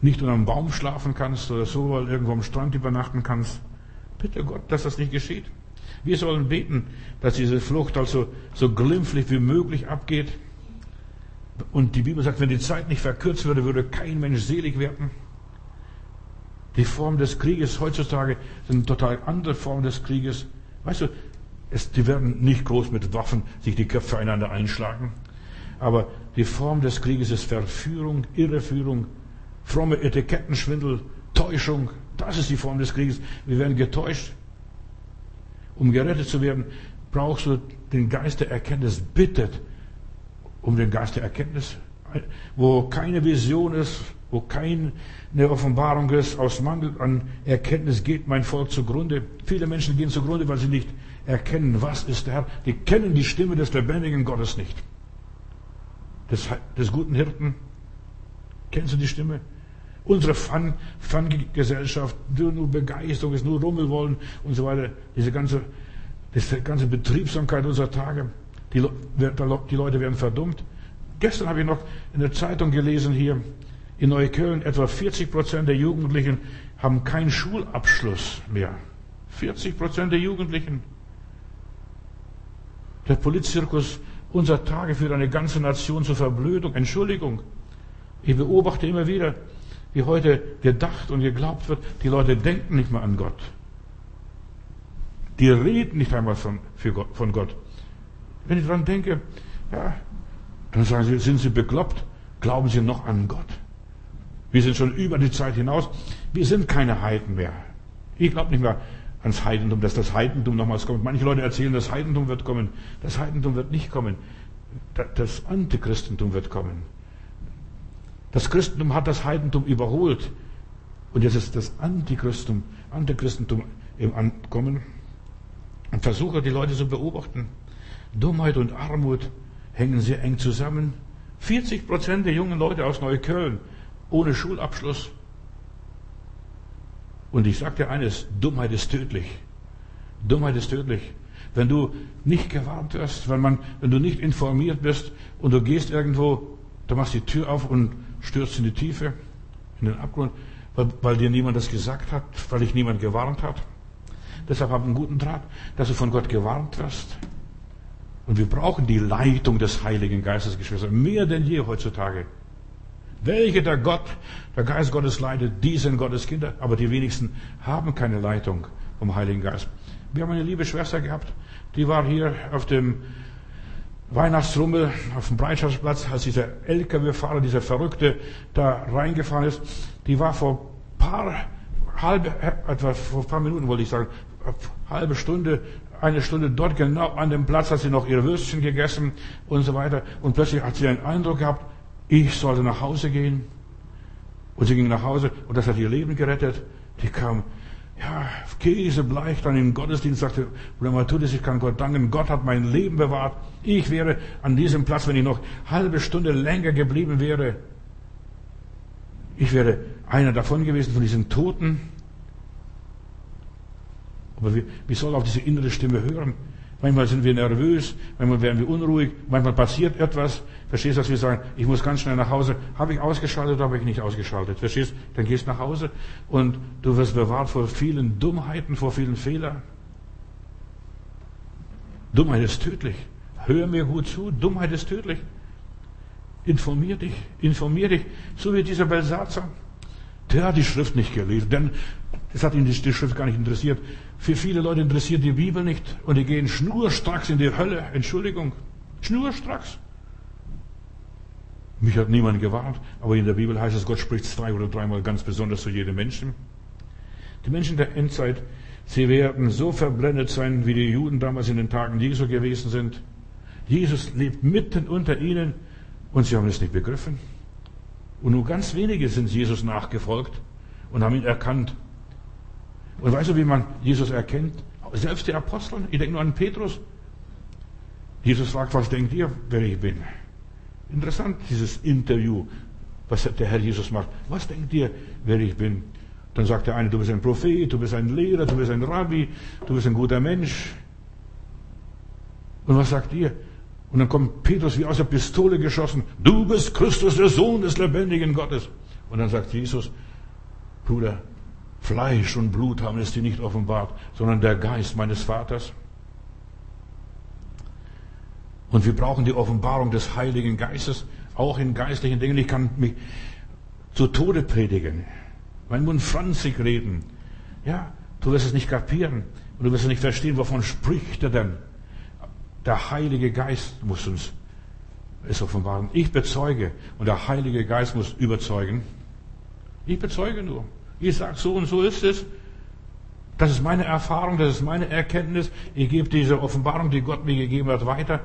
nicht unter einem Baum schlafen kannst oder so, weil irgendwo am Strand übernachten kannst. Bitte Gott, dass das nicht geschieht. Wir sollen beten, dass diese Flucht also so glimpflich wie möglich abgeht. Und die Bibel sagt, wenn die Zeit nicht verkürzt würde, würde kein Mensch selig werden. Die Form des Krieges heutzutage sind total andere Formen des Krieges. Weißt du, es, die werden nicht groß mit Waffen sich die Köpfe einander einschlagen. Aber die Form des Krieges ist Verführung, Irreführung, fromme Etikettenschwindel, Täuschung. Das ist die Form des Krieges. Wir werden getäuscht. Um gerettet zu werden, brauchst du den Geist der Erkenntnis. Bittet um den Geist der Erkenntnis, wo keine Vision ist, wo keine Offenbarung ist, aus Mangel an Erkenntnis geht mein Volk zugrunde. Viele Menschen gehen zugrunde, weil sie nicht erkennen, was ist der Herr. Die kennen die Stimme des lebendigen Gottes nicht. Des, des guten Hirten. Kennst du die Stimme? Unsere Fun-Gesellschaft, Fun nur Begeisterung ist, nur Rummel wollen und so weiter. Diese ganze, diese ganze Betriebsamkeit unserer Tage. Die, die Leute werden verdummt. Gestern habe ich noch in der Zeitung gelesen hier, in Neukölln etwa 40 Prozent der Jugendlichen haben keinen Schulabschluss mehr. 40 Prozent der Jugendlichen. Der Polizirkus unserer Tage führt eine ganze Nation zur Verblödung. Entschuldigung. Ich beobachte immer wieder, wie heute gedacht und geglaubt wird, die Leute denken nicht mehr an Gott. Die reden nicht einmal von, Gott, von Gott. Wenn ich daran denke, ja, dann sagen sie, sind sie bekloppt? Glauben sie noch an Gott? Wir sind schon über die Zeit hinaus. Wir sind keine Heiden mehr. Ich glaube nicht mehr ans Heidentum, dass das Heidentum nochmals kommt. Manche Leute erzählen, das Heidentum wird kommen. Das Heidentum wird nicht kommen. Das Antichristentum wird kommen. Das Christentum hat das Heidentum überholt. Und jetzt ist das Antichristentum, Antichristentum im Ankommen. Und versuche die Leute zu beobachten. Dummheit und Armut hängen sehr eng zusammen. 40 Prozent der jungen Leute aus Neukölln ohne Schulabschluss. Und ich sage dir eines, Dummheit ist tödlich. Dummheit ist tödlich. Wenn du nicht gewarnt wirst, wenn, man, wenn du nicht informiert bist und du gehst irgendwo, du machst die Tür auf und stürzt in die Tiefe, in den Abgrund, weil, weil dir niemand das gesagt hat, weil dich niemand gewarnt hat. Deshalb hab einen guten Draht, dass du von Gott gewarnt wirst. Und wir brauchen die Leitung des Heiligen Geistes, Geschwister, mehr denn je heutzutage. Welche der Gott, der Geist Gottes leitet, die sind Gottes Kinder, aber die wenigsten haben keine Leitung vom Heiligen Geist. Wir haben eine liebe Schwester gehabt, die war hier auf dem Weihnachtsrummel auf dem Breitschaftsplatz, als dieser LKW-Fahrer, dieser Verrückte da reingefahren ist. Die war vor paar halbe, etwa vor paar Minuten wollte ich sagen, halbe Stunde eine Stunde dort genau an dem Platz hat sie noch ihre Würstchen gegessen und so weiter. Und plötzlich hat sie den Eindruck gehabt, ich sollte nach Hause gehen. Und sie ging nach Hause und das hat ihr Leben gerettet. Die kam, ja, käsebleich dann im Gottesdienst, sagte, Bruder Matthäus, ich kann Gott danken, Gott hat mein Leben bewahrt. Ich wäre an diesem Platz, wenn ich noch halbe Stunde länger geblieben wäre, ich wäre einer davon gewesen, von diesen Toten. Aber wir, wir sollen auf diese innere Stimme hören. Manchmal sind wir nervös, manchmal werden wir unruhig, manchmal passiert etwas. Verstehst du, dass wir sagen, ich muss ganz schnell nach Hause. Habe ich ausgeschaltet oder habe ich nicht ausgeschaltet? Verstehst du? Dann gehst du nach Hause und du wirst bewahrt vor vielen Dummheiten, vor vielen Fehlern. Dummheit ist tödlich. Hör mir gut zu, Dummheit ist tödlich. Informier dich, informier dich, so wie dieser Belsatzer. Der hat die Schrift nicht gelesen, denn das hat ihn die Schrift gar nicht interessiert. Für viele Leute interessiert die Bibel nicht und die gehen schnurstracks in die Hölle. Entschuldigung, schnurstracks. Mich hat niemand gewarnt, aber in der Bibel heißt es, Gott spricht zwei oder dreimal ganz besonders zu jedem Menschen. Die Menschen der Endzeit, sie werden so verblendet sein, wie die Juden damals in den Tagen Jesu gewesen sind. Jesus lebt mitten unter ihnen und sie haben es nicht begriffen. Und nur ganz wenige sind Jesus nachgefolgt und haben ihn erkannt. Und weißt du, wie man Jesus erkennt? Selbst die Apostel, ich denke nur an Petrus. Jesus fragt, was denkt ihr, wer ich bin? Interessant, dieses Interview, was der Herr Jesus macht. Was denkt ihr, wer ich bin? Dann sagt der eine, du bist ein Prophet, du bist ein Lehrer, du bist ein Rabbi, du bist ein guter Mensch. Und was sagt ihr? Und dann kommt Petrus wie aus der Pistole geschossen, du bist Christus, der Sohn des lebendigen Gottes. Und dann sagt Jesus, Bruder, Fleisch und Blut haben es dir nicht offenbart, sondern der Geist meines Vaters. Und wir brauchen die Offenbarung des Heiligen Geistes, auch in geistlichen Dingen. Ich kann mich zu Tode predigen, mein Mund franzig reden. Ja, du wirst es nicht kapieren und du wirst es nicht verstehen, wovon spricht er denn. Der Heilige Geist muss uns es offenbaren. Ich bezeuge und der Heilige Geist muss überzeugen. Ich bezeuge nur. Ich sage so und so ist es. Das ist meine Erfahrung, das ist meine Erkenntnis. Ich gebe diese Offenbarung, die Gott mir gegeben hat, weiter.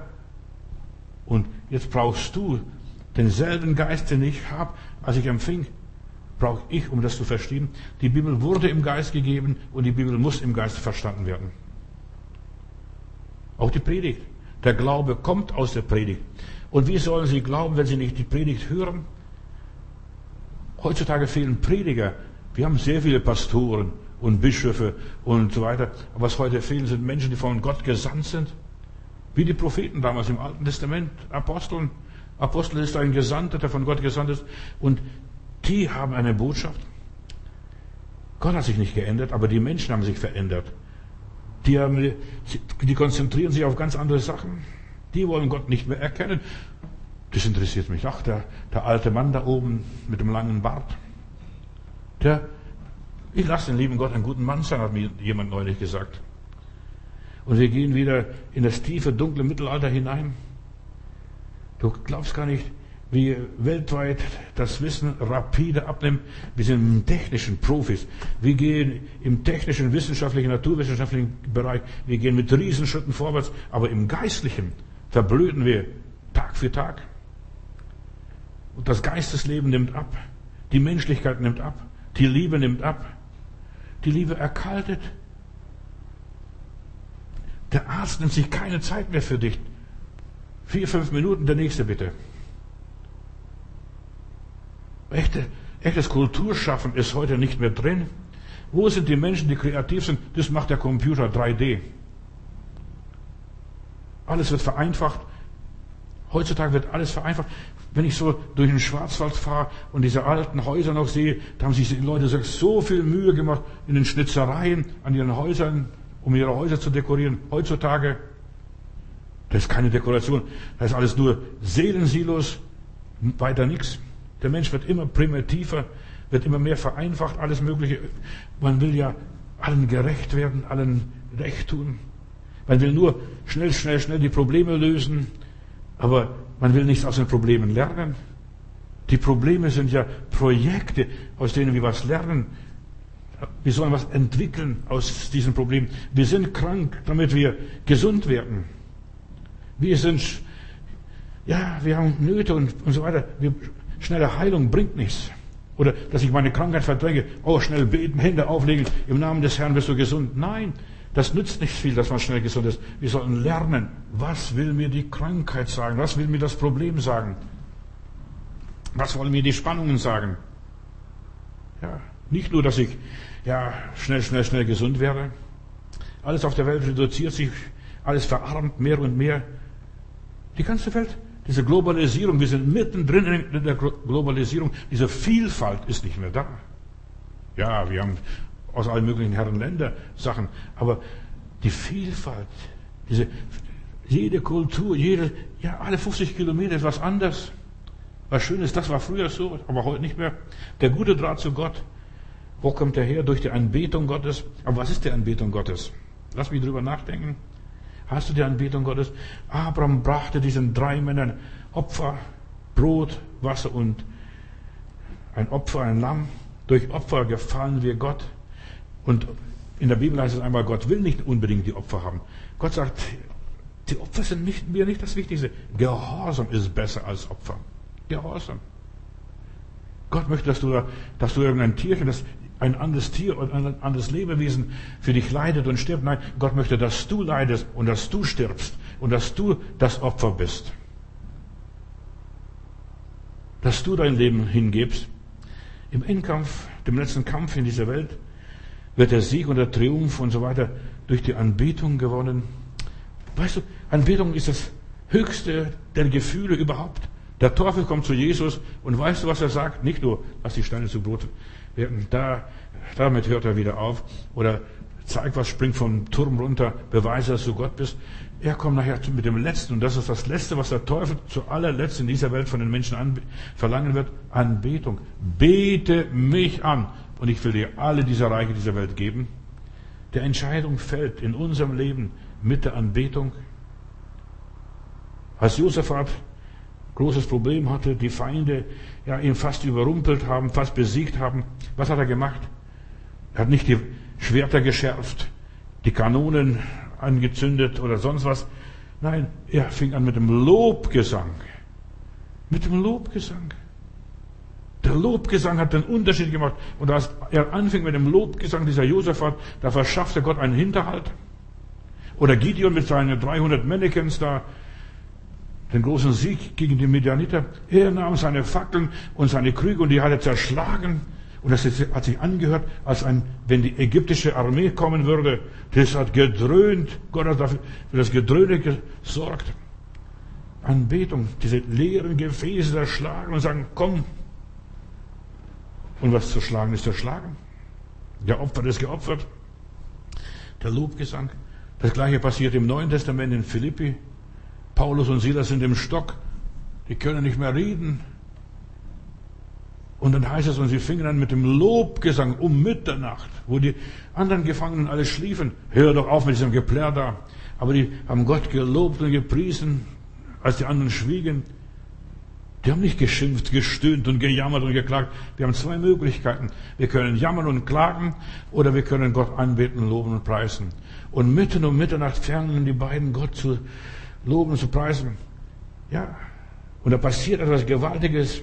Und jetzt brauchst du denselben Geist, den ich habe, als ich empfing, brauche ich, um das zu verstehen. Die Bibel wurde im Geist gegeben und die Bibel muss im Geist verstanden werden. Auch die Predigt. Der Glaube kommt aus der Predigt. Und wie sollen sie glauben, wenn sie nicht die Predigt hören? Heutzutage fehlen Prediger. Wir haben sehr viele Pastoren und Bischöfe und so weiter. Aber was heute fehlen, sind Menschen, die von Gott gesandt sind. Wie die Propheten damals im Alten Testament, Aposteln. Apostel ist ein Gesandter, der von Gott gesandt ist. Und die haben eine Botschaft. Gott hat sich nicht geändert, aber die Menschen haben sich verändert. Die, haben, die konzentrieren sich auf ganz andere Sachen. Die wollen Gott nicht mehr erkennen. Das interessiert mich. Ach, der, der alte Mann da oben mit dem langen Bart. Der, ich lasse den lieben Gott einen guten Mann sein, hat mir jemand neulich gesagt. Und wir gehen wieder in das tiefe, dunkle Mittelalter hinein. Du glaubst gar nicht, wie weltweit das Wissen rapide abnimmt. Wir sind technischen Profis. Wir gehen im technischen, wissenschaftlichen, naturwissenschaftlichen Bereich. Wir gehen mit Riesenschritten vorwärts. Aber im Geistlichen verblöden wir Tag für Tag. Und das Geistesleben nimmt ab. Die Menschlichkeit nimmt ab. Die Liebe nimmt ab. Die Liebe erkaltet. Der Arzt nimmt sich keine Zeit mehr für dich. Vier, fünf Minuten, der nächste bitte. Echte, echtes Kulturschaffen ist heute nicht mehr drin. Wo sind die Menschen, die kreativ sind? Das macht der Computer 3D. Alles wird vereinfacht. Heutzutage wird alles vereinfacht. Wenn ich so durch den Schwarzwald fahre und diese alten Häuser noch sehe, da haben sich die Leute so viel Mühe gemacht in den Schnitzereien an ihren Häusern, um ihre Häuser zu dekorieren. Heutzutage, das ist keine Dekoration, das ist alles nur Seelensilos, weiter nichts. Der Mensch wird immer primitiver, wird immer mehr vereinfacht, alles Mögliche. Man will ja allen gerecht werden, allen recht tun. Man will nur schnell, schnell, schnell die Probleme lösen, aber man will nichts aus den Problemen lernen. Die Probleme sind ja Projekte, aus denen wir was lernen. Wir sollen was entwickeln aus diesen Problemen. Wir sind krank, damit wir gesund werden. Wir sind, ja, wir haben Nöte und, und so weiter. Wir, schnelle Heilung bringt nichts. Oder dass ich meine Krankheit verdränge. Oh, schnell beten, Hände auflegen. Im Namen des Herrn wirst du gesund. Nein, das nützt nicht viel, dass man schnell gesund ist. Wir sollten lernen, was will mir die Krankheit sagen? Was will mir das Problem sagen? Was wollen mir die Spannungen sagen? Ja, nicht nur, dass ich ja, schnell, schnell, schnell gesund werde. Alles auf der Welt reduziert sich, alles verarmt mehr und mehr. Die ganze Welt, diese Globalisierung, wir sind mittendrin in der Globalisierung, diese Vielfalt ist nicht mehr da. Ja, wir haben aus allen möglichen Herren Länder Sachen, aber die Vielfalt, diese, jede Kultur, jede, ja, alle 50 Kilometer ist was anderes. Was Schönes, das war früher so, aber heute nicht mehr. Der gute Draht zu Gott, Wo kommt er her? Durch die Anbetung Gottes. Aber was ist die Anbetung Gottes? Lass mich drüber nachdenken. Hast du die Anbetung Gottes? Abraham brachte diesen drei Männern Opfer, Brot, Wasser und ein Opfer, ein Lamm. Durch Opfer gefallen wir Gott. Und in der Bibel heißt es einmal, Gott will nicht unbedingt die Opfer haben. Gott sagt, die Opfer sind nicht, mir nicht das Wichtigste. Gehorsam ist besser als Opfer. Gehorsam. Gott möchte, dass du, dass du irgendein Tierchen, das ein anderes Tier und ein anderes Lebewesen für dich leidet und stirbt. Nein, Gott möchte, dass du leidest und dass du stirbst und dass du das Opfer bist. Dass du dein Leben hingibst. Im Endkampf, dem letzten Kampf in dieser Welt, wird der Sieg und der Triumph und so weiter durch die Anbetung gewonnen. Weißt du, Anbetung ist das höchste der Gefühle überhaupt. Der Teufel kommt zu Jesus und weißt du, was er sagt? Nicht nur, lass die Steine zu Brot werden. Da, damit hört er wieder auf. Oder zeig was, spring vom Turm runter, beweise, dass du Gott bist. Er kommt nachher mit dem Letzten und das ist das Letzte, was der Teufel zu allerletzt in dieser Welt von den Menschen an, verlangen wird. Anbetung. Bete mich an und ich will dir alle diese Reiche dieser Welt geben. Der Entscheidung fällt in unserem Leben mit der Anbetung. Als Josaphat großes Problem hatte, die Feinde ja, ihn fast überrumpelt haben, fast besiegt haben. Was hat er gemacht? Er hat nicht die Schwerter geschärft, die Kanonen angezündet oder sonst was. Nein, er fing an mit dem Lobgesang. Mit dem Lobgesang. Der Lobgesang hat den Unterschied gemacht. Und als er anfing mit dem Lobgesang dieser Josaphat, da verschaffte Gott einen Hinterhalt. Oder Gideon mit seinen 300 Mannequins da, den großen Sieg gegen die Medianiter. Er nahm seine Fackeln und seine Krüge und die hat er zerschlagen. Und das hat sich angehört, als ein, wenn die ägyptische Armee kommen würde. Das hat gedröhnt. Gott hat dafür, für das Gedröhne gesorgt. Anbetung, diese leeren Gefäße zerschlagen und sagen, komm. Und was zu schlagen ist zerschlagen. Der Opfer ist geopfert. Der Lobgesang. Das gleiche passiert im Neuen Testament in Philippi. Paulus und Silas sind im Stock. Die können nicht mehr reden. Und dann heißt es, und sie fingen an mit dem Lobgesang um Mitternacht, wo die anderen Gefangenen alle schliefen. Hör doch auf mit diesem Geplärr da. Aber die haben Gott gelobt und gepriesen, als die anderen schwiegen. Die haben nicht geschimpft, gestöhnt und gejammert und geklagt. Wir haben zwei Möglichkeiten. Wir können jammern und klagen oder wir können Gott anbeten, loben und preisen. Und mitten um Mitternacht fernen die beiden Gott zu loben und zu preisen. Ja. Und da passiert etwas Gewaltiges.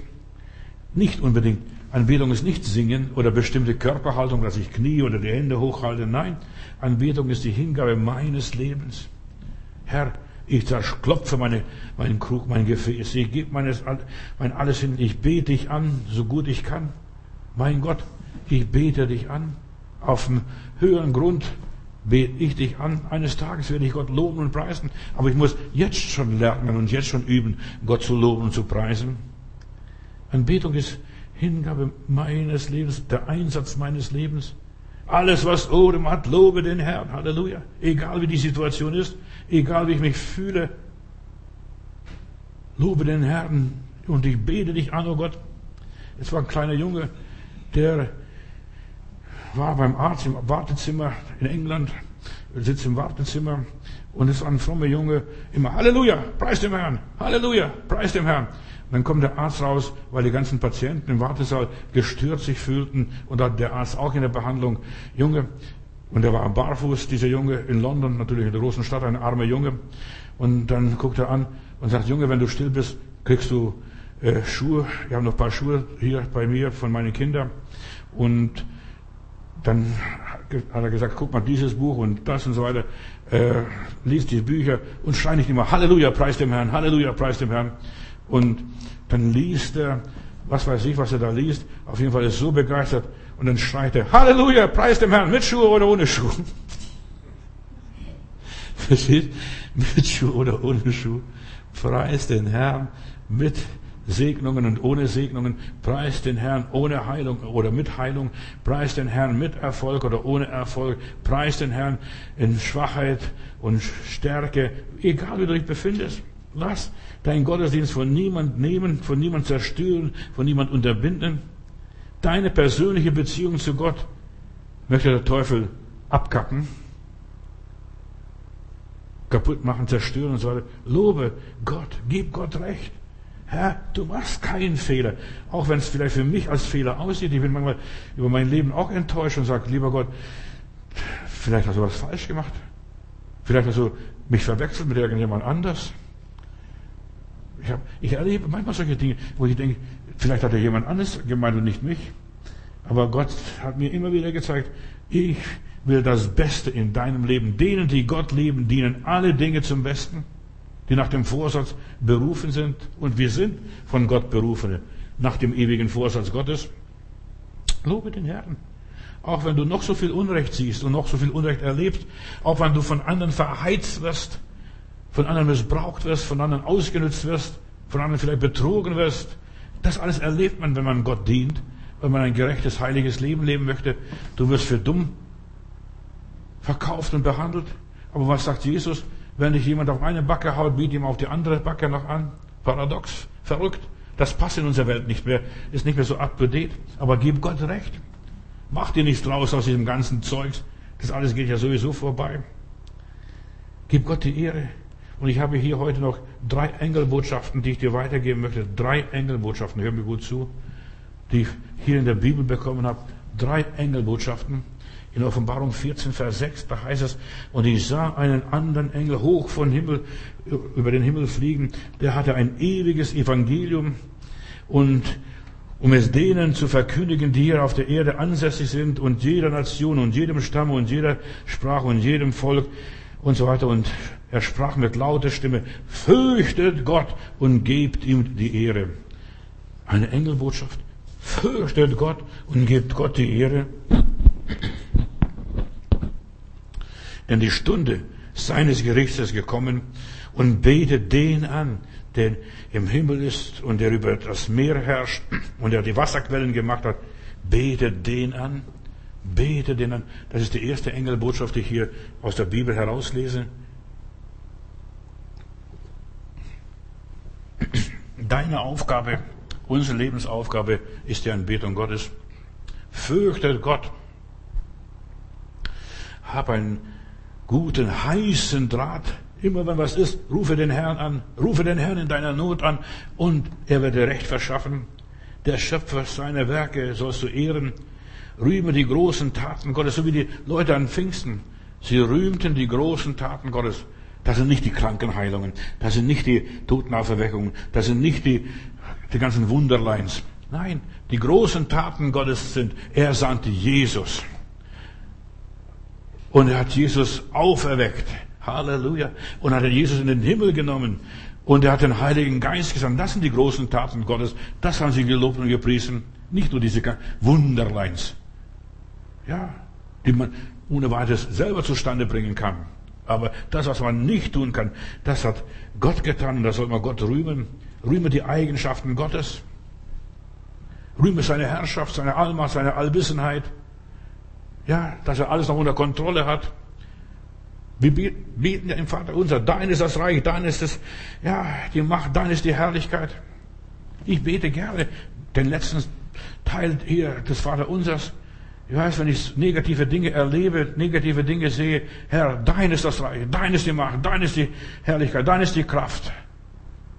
Nicht unbedingt. Anbetung ist nicht Singen oder bestimmte Körperhaltung, dass ich knie oder die Hände hochhalte. Nein, Anbetung ist die Hingabe meines Lebens. Herr, ich zerklopfe meine, meinen Krug, mein Gefäß. Ich gebe meines, mein alles hin. Ich bete dich an, so gut ich kann. Mein Gott, ich bete dich an. Auf dem höheren Grund bete ich dich an. Eines Tages werde ich Gott loben und preisen. Aber ich muss jetzt schon lernen und jetzt schon üben, Gott zu loben und zu preisen. Anbetung ist Hingabe meines Lebens, der Einsatz meines Lebens. Alles, was Odem hat, lobe den Herrn. Halleluja. Egal wie die Situation ist, egal wie ich mich fühle, lobe den Herrn und ich bete dich an, oh Gott. Es war ein kleiner Junge, der war beim Arzt im Wartezimmer in England, sitzt im Wartezimmer und ist ein frommer Junge, immer Halleluja, preis dem Herrn, Halleluja, preis dem Herrn. Dann kommt der Arzt raus, weil die ganzen Patienten im Wartesaal gestört sich fühlten und der Arzt auch in der Behandlung. Junge, und er war barfuß, dieser Junge, in London, natürlich in der großen Stadt, ein armer Junge. Und dann guckt er an und sagt, Junge, wenn du still bist, kriegst du äh, Schuhe. Ich habe noch ein paar Schuhe hier bei mir von meinen Kindern. Und dann hat er gesagt, guck mal dieses Buch und das und so weiter, äh, liest die Bücher und schrei nicht immer Halleluja, preis dem Herrn, Halleluja, preis dem Herrn. Und dann liest er, was weiß ich, was er da liest, auf jeden Fall ist so begeistert und dann schreit er, Halleluja, preis dem Herrn, mit Schuhe oder ohne Schuhe. Versteht? Mit Schuhe oder ohne Schuhe. Preis den Herrn mit Segnungen und ohne Segnungen. Preis den Herrn ohne Heilung oder mit Heilung. Preis den Herrn mit Erfolg oder ohne Erfolg. Preis den Herrn in Schwachheit und Stärke. Egal wie du dich befindest. Lass deinen Gottesdienst von niemand nehmen, von niemand zerstören, von niemand unterbinden. Deine persönliche Beziehung zu Gott möchte der Teufel abkappen, kaputt machen, zerstören und so weiter. Lobe Gott, gib Gott recht. Herr, du machst keinen Fehler. Auch wenn es vielleicht für mich als Fehler aussieht. Ich bin manchmal über mein Leben auch enttäuscht und sage, lieber Gott, vielleicht hast du was falsch gemacht. Vielleicht hast du mich verwechselt mit irgendjemand anders. Ich, hab, ich erlebe manchmal solche Dinge, wo ich denke, vielleicht hat er jemand anderes gemeint und nicht mich. Aber Gott hat mir immer wieder gezeigt, ich will das Beste in deinem Leben. Denen, die Gott lieben, dienen alle Dinge zum Besten, die nach dem Vorsatz berufen sind. Und wir sind von Gott berufene, nach dem ewigen Vorsatz Gottes. Lobe den Herrn. Auch wenn du noch so viel Unrecht siehst und noch so viel Unrecht erlebst, auch wenn du von anderen verheizt wirst, von anderen missbraucht wirst, von anderen ausgenutzt wirst, von anderen vielleicht betrogen wirst. Das alles erlebt man, wenn man Gott dient, wenn man ein gerechtes, heiliges Leben leben möchte. Du wirst für dumm verkauft und behandelt. Aber was sagt Jesus? Wenn dich jemand auf eine Backe haut, biet ihm auf die andere Backe noch an. Paradox, verrückt. Das passt in unserer Welt nicht mehr, ist nicht mehr so up to date. Aber gib Gott recht. Mach dir nichts draus aus diesem ganzen Zeugs. Das alles geht ja sowieso vorbei. Gib Gott die Ehre. Und ich habe hier heute noch drei Engelbotschaften, die ich dir weitergeben möchte. Drei Engelbotschaften, hör mir gut zu, die ich hier in der Bibel bekommen habe. Drei Engelbotschaften. In Offenbarung 14, Vers 6, da heißt es, und ich sah einen anderen Engel hoch von Himmel, über den Himmel fliegen, der hatte ein ewiges Evangelium und um es denen zu verkündigen, die hier auf der Erde ansässig sind und jeder Nation und jedem Stamm und jeder Sprache und jedem Volk und so weiter. Und er sprach mit lauter Stimme, fürchtet Gott und gebt ihm die Ehre. Eine Engelbotschaft. Fürchtet Gott und gebt Gott die Ehre. Denn die Stunde seines Gerichts ist gekommen und betet den an, der im Himmel ist und der über das Meer herrscht und der die Wasserquellen gemacht hat. Betet den an. Bete den an. Das ist die erste Engelbotschaft, die ich hier aus der Bibel herauslese. Deine Aufgabe, unsere Lebensaufgabe ist die Anbetung Gottes. Fürchtet Gott. Hab einen guten, heißen Draht. Immer wenn was ist, rufe den Herrn an, rufe den Herrn in deiner Not an und er wird dir Recht verschaffen. Der Schöpfer seiner Werke sollst du ehren rühme die großen Taten Gottes, so wie die Leute an Pfingsten. Sie rühmten die großen Taten Gottes. Das sind nicht die Krankenheilungen, das sind nicht die Totenauferweckungen, das sind nicht die, die ganzen Wunderleins. Nein, die großen Taten Gottes sind, er sandte Jesus. Und er hat Jesus auferweckt. Halleluja. Und hat Jesus in den Himmel genommen. Und er hat den Heiligen Geist gesandt. Das sind die großen Taten Gottes. Das haben sie gelobt und gepriesen. Nicht nur diese Wunderleins. Ja, die man ohne weiteres selber zustande bringen kann. Aber das, was man nicht tun kann, das hat Gott getan und das soll man Gott rühmen. Rühme die Eigenschaften Gottes. Rühme seine Herrschaft, seine Allmacht, seine Allwissenheit. Ja, dass er alles noch unter Kontrolle hat. Wir beten ja im Vater unser, dein ist das Reich, dein ist das, ja, die Macht, dein ist die Herrlichkeit. Ich bete gerne den letzten Teil hier des Vater unsers. Ich weiß, wenn ich negative Dinge erlebe, negative Dinge sehe, Herr, dein ist das Reich, dein ist die Macht, dein ist die Herrlichkeit, dein ist die Kraft.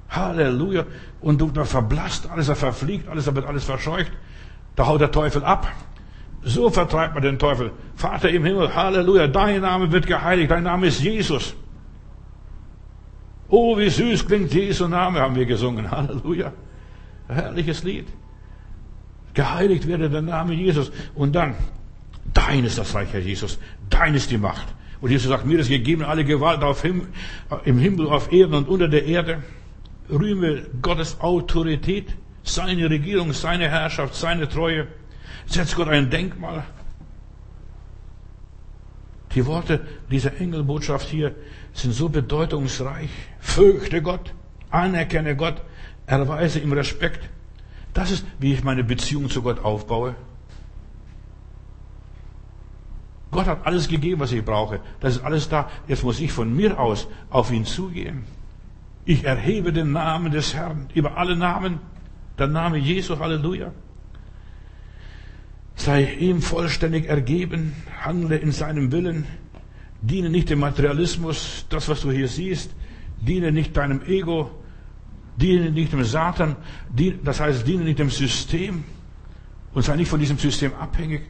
Halleluja. Und du da verblasst alles, er verfliegt alles, da wird alles verscheucht. Da haut der Teufel ab. So vertreibt man den Teufel. Vater im Himmel, Halleluja, dein Name wird geheiligt, dein Name ist Jesus. Oh, wie süß klingt Jesu Name, haben wir gesungen. Halleluja. Herrliches Lied. Geheiligt werde der Name Jesus. Und dann, dein ist das Reich, Herr Jesus. Dein ist die Macht. Und Jesus sagt, mir ist gegeben alle Gewalt auf Him im Himmel, auf Erden und unter der Erde. Rühme Gottes Autorität, seine Regierung, seine Herrschaft, seine Treue. Setz Gott ein Denkmal. Die Worte dieser Engelbotschaft hier sind so bedeutungsreich. Fürchte Gott, anerkenne Gott, erweise ihm Respekt. Das ist, wie ich meine Beziehung zu Gott aufbaue. Gott hat alles gegeben, was ich brauche. Das ist alles da. Jetzt muss ich von mir aus auf ihn zugehen. Ich erhebe den Namen des Herrn über alle Namen. Der Name Jesu, Halleluja. Sei ihm vollständig ergeben, handle in seinem Willen, diene nicht dem Materialismus, das, was du hier siehst, diene nicht deinem Ego, diene nicht dem Satan, das heißt, diene nicht dem System und sei nicht von diesem System abhängig.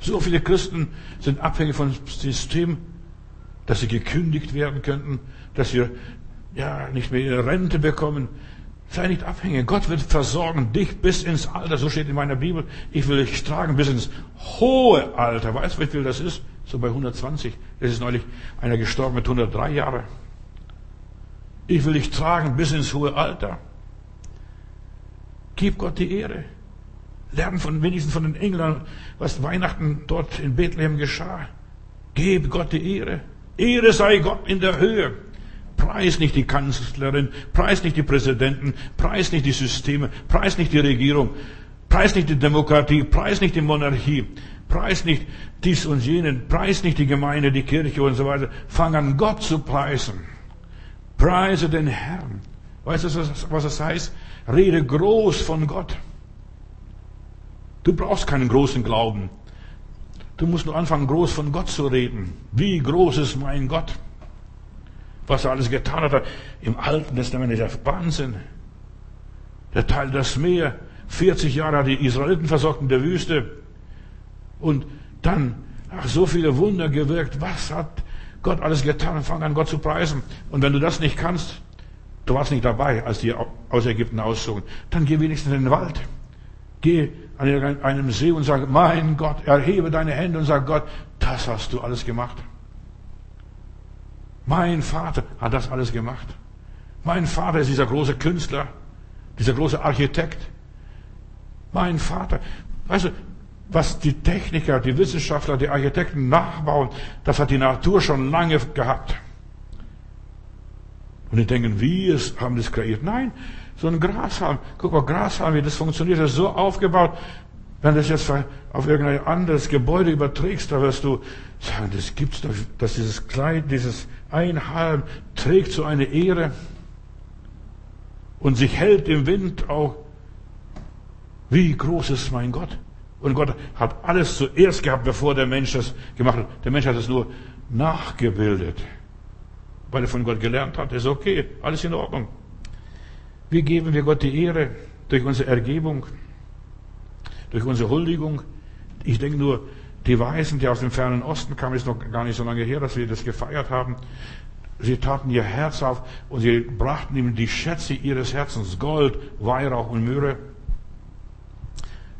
So viele Christen sind abhängig vom System, dass sie gekündigt werden könnten, dass wir ja nicht mehr ihre Rente bekommen. Sei nicht abhängig. Gott wird versorgen dich bis ins Alter. So steht in meiner Bibel. Ich will dich tragen bis ins hohe Alter. Weißt du, wie viel das ist? So bei 120. Es ist neulich einer gestorben mit 103 Jahren. Ich will dich tragen bis ins hohe Alter. Gib Gott die Ehre. Lernen von wenigstens von den Englern, was Weihnachten dort in Bethlehem geschah. Gib Gott die Ehre. Ehre sei Gott in der Höhe. Preis nicht die Kanzlerin, preis nicht die Präsidenten, preis nicht die Systeme, preis nicht die Regierung, preis nicht die Demokratie, preis nicht die Monarchie, preis nicht dies und jenen, preis nicht die Gemeinde, die Kirche und so weiter. Fang an, Gott zu preisen. Preise den Herrn. Weißt du, was es heißt? Rede groß von Gott. Du brauchst keinen großen Glauben. Du musst nur anfangen, groß von Gott zu reden. Wie groß ist mein Gott? Was er alles getan hat im Alten Testament ist ja Wahnsinn. Der Teil das Meer. 40 Jahre hat die Israeliten versorgt in der Wüste. Und dann, ach, so viele Wunder gewirkt. Was hat Gott alles getan? Fang an, Gott zu preisen. Und wenn du das nicht kannst, du warst nicht dabei, als die aus Ägypten auszogen, dann geh wenigstens in den Wald. Geh an einem See und sag, mein Gott, erhebe deine Hände und sag Gott, das hast du alles gemacht. Mein Vater hat das alles gemacht. Mein Vater ist dieser große Künstler, dieser große Architekt. Mein Vater. Weißt du, was die Techniker, die Wissenschaftler, die Architekten nachbauen, das hat die Natur schon lange gehabt. Und die denken, wir haben das kreiert. Nein, so ein Grashalm. Guck mal, Grashalm, wie das funktioniert, das ist so aufgebaut. Wenn du das jetzt auf irgendein anderes Gebäude überträgst, da wirst du sagen, das gibt's doch, dass dieses Kleid, dieses Einhalm trägt so eine Ehre und sich hält im Wind auch. Wie groß ist mein Gott? Und Gott hat alles zuerst gehabt, bevor der Mensch das gemacht hat. Der Mensch hat es nur nachgebildet. Weil er von Gott gelernt hat, ist okay, alles in Ordnung. Wie geben wir Gott die Ehre? Durch unsere Ergebung, durch unsere Huldigung. Ich denke nur, die Weisen, die aus dem fernen Osten kamen, ist noch gar nicht so lange her, dass wir das gefeiert haben. Sie taten ihr Herz auf und sie brachten ihm die Schätze ihres Herzens, Gold, Weihrauch und Myrrhe.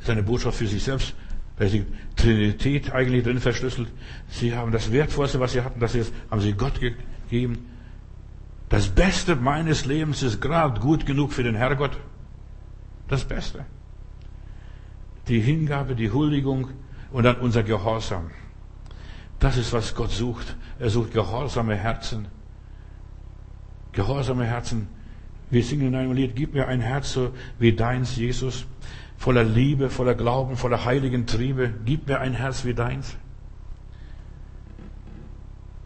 Das ist eine Botschaft für sich selbst, weil die Trinität eigentlich drin verschlüsselt. Sie haben das Wertvollste, was sie hatten, das haben sie Gott gegeben. Das Beste meines Lebens ist gerade gut genug für den Herrgott. Das Beste. Die Hingabe, die Huldigung und dann unser Gehorsam. Das ist, was Gott sucht. Er sucht gehorsame Herzen. Gehorsame Herzen. Wir singen in einem Lied, gib mir ein Herz so wie deins, Jesus, voller Liebe, voller Glauben, voller heiligen Triebe. Gib mir ein Herz wie deins.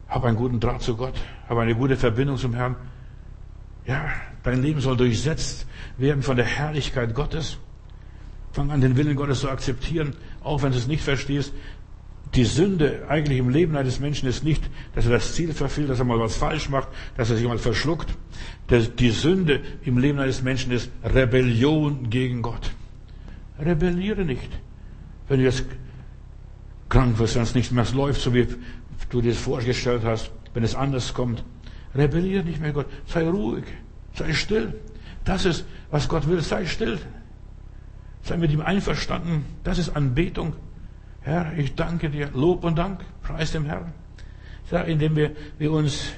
Hab einen guten Draht zu Gott. Hab eine gute Verbindung zum Herrn. Ja, dein Leben soll durchsetzt werden von der Herrlichkeit Gottes. Fang an, den Willen Gottes zu akzeptieren, auch wenn du es nicht verstehst. Die Sünde eigentlich im Leben eines Menschen ist nicht, dass er das Ziel verfehlt, dass er mal was falsch macht, dass er sich mal verschluckt. Die Sünde im Leben eines Menschen ist Rebellion gegen Gott. Rebelliere nicht. Wenn du jetzt krank wirst, wenn es nicht mehr läuft, so wie du dir das vorgestellt hast, wenn es anders kommt. Rebelliere nicht mehr Gott. Sei ruhig. Sei still. Das ist, was Gott will. Sei still. Sei mit ihm einverstanden. Das ist Anbetung. Herr, ich danke dir. Lob und Dank. Preis dem Herrn. Ja, indem wir, wir uns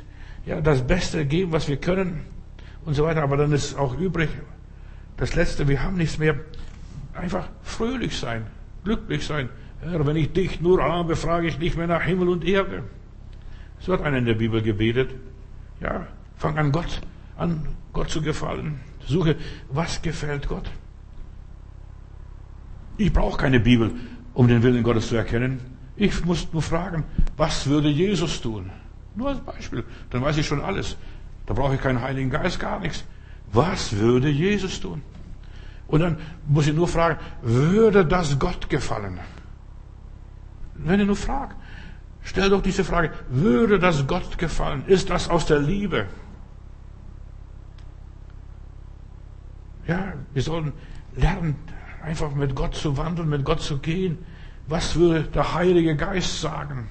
ja, das Beste geben, was wir können und so weiter. Aber dann ist auch übrig das Letzte. Wir haben nichts mehr. Einfach fröhlich sein. Glücklich sein. Herr, wenn ich dich nur habe, frage ich nicht mehr nach Himmel und Erde. So hat einer in der Bibel gebetet. Ja, fang an Gott, an Gott zu gefallen. Suche, was gefällt Gott. Ich brauche keine Bibel, um den Willen Gottes zu erkennen. Ich muss nur fragen, was würde Jesus tun? Nur als Beispiel. Dann weiß ich schon alles. Da brauche ich keinen Heiligen Geist, gar nichts. Was würde Jesus tun? Und dann muss ich nur fragen, würde das Gott gefallen? Wenn ihr nur fragt, stell doch diese Frage, würde das Gott gefallen? Ist das aus der Liebe? Ja, wir sollen lernen, einfach mit Gott zu wandeln, mit Gott zu gehen. Was würde der Heilige Geist sagen?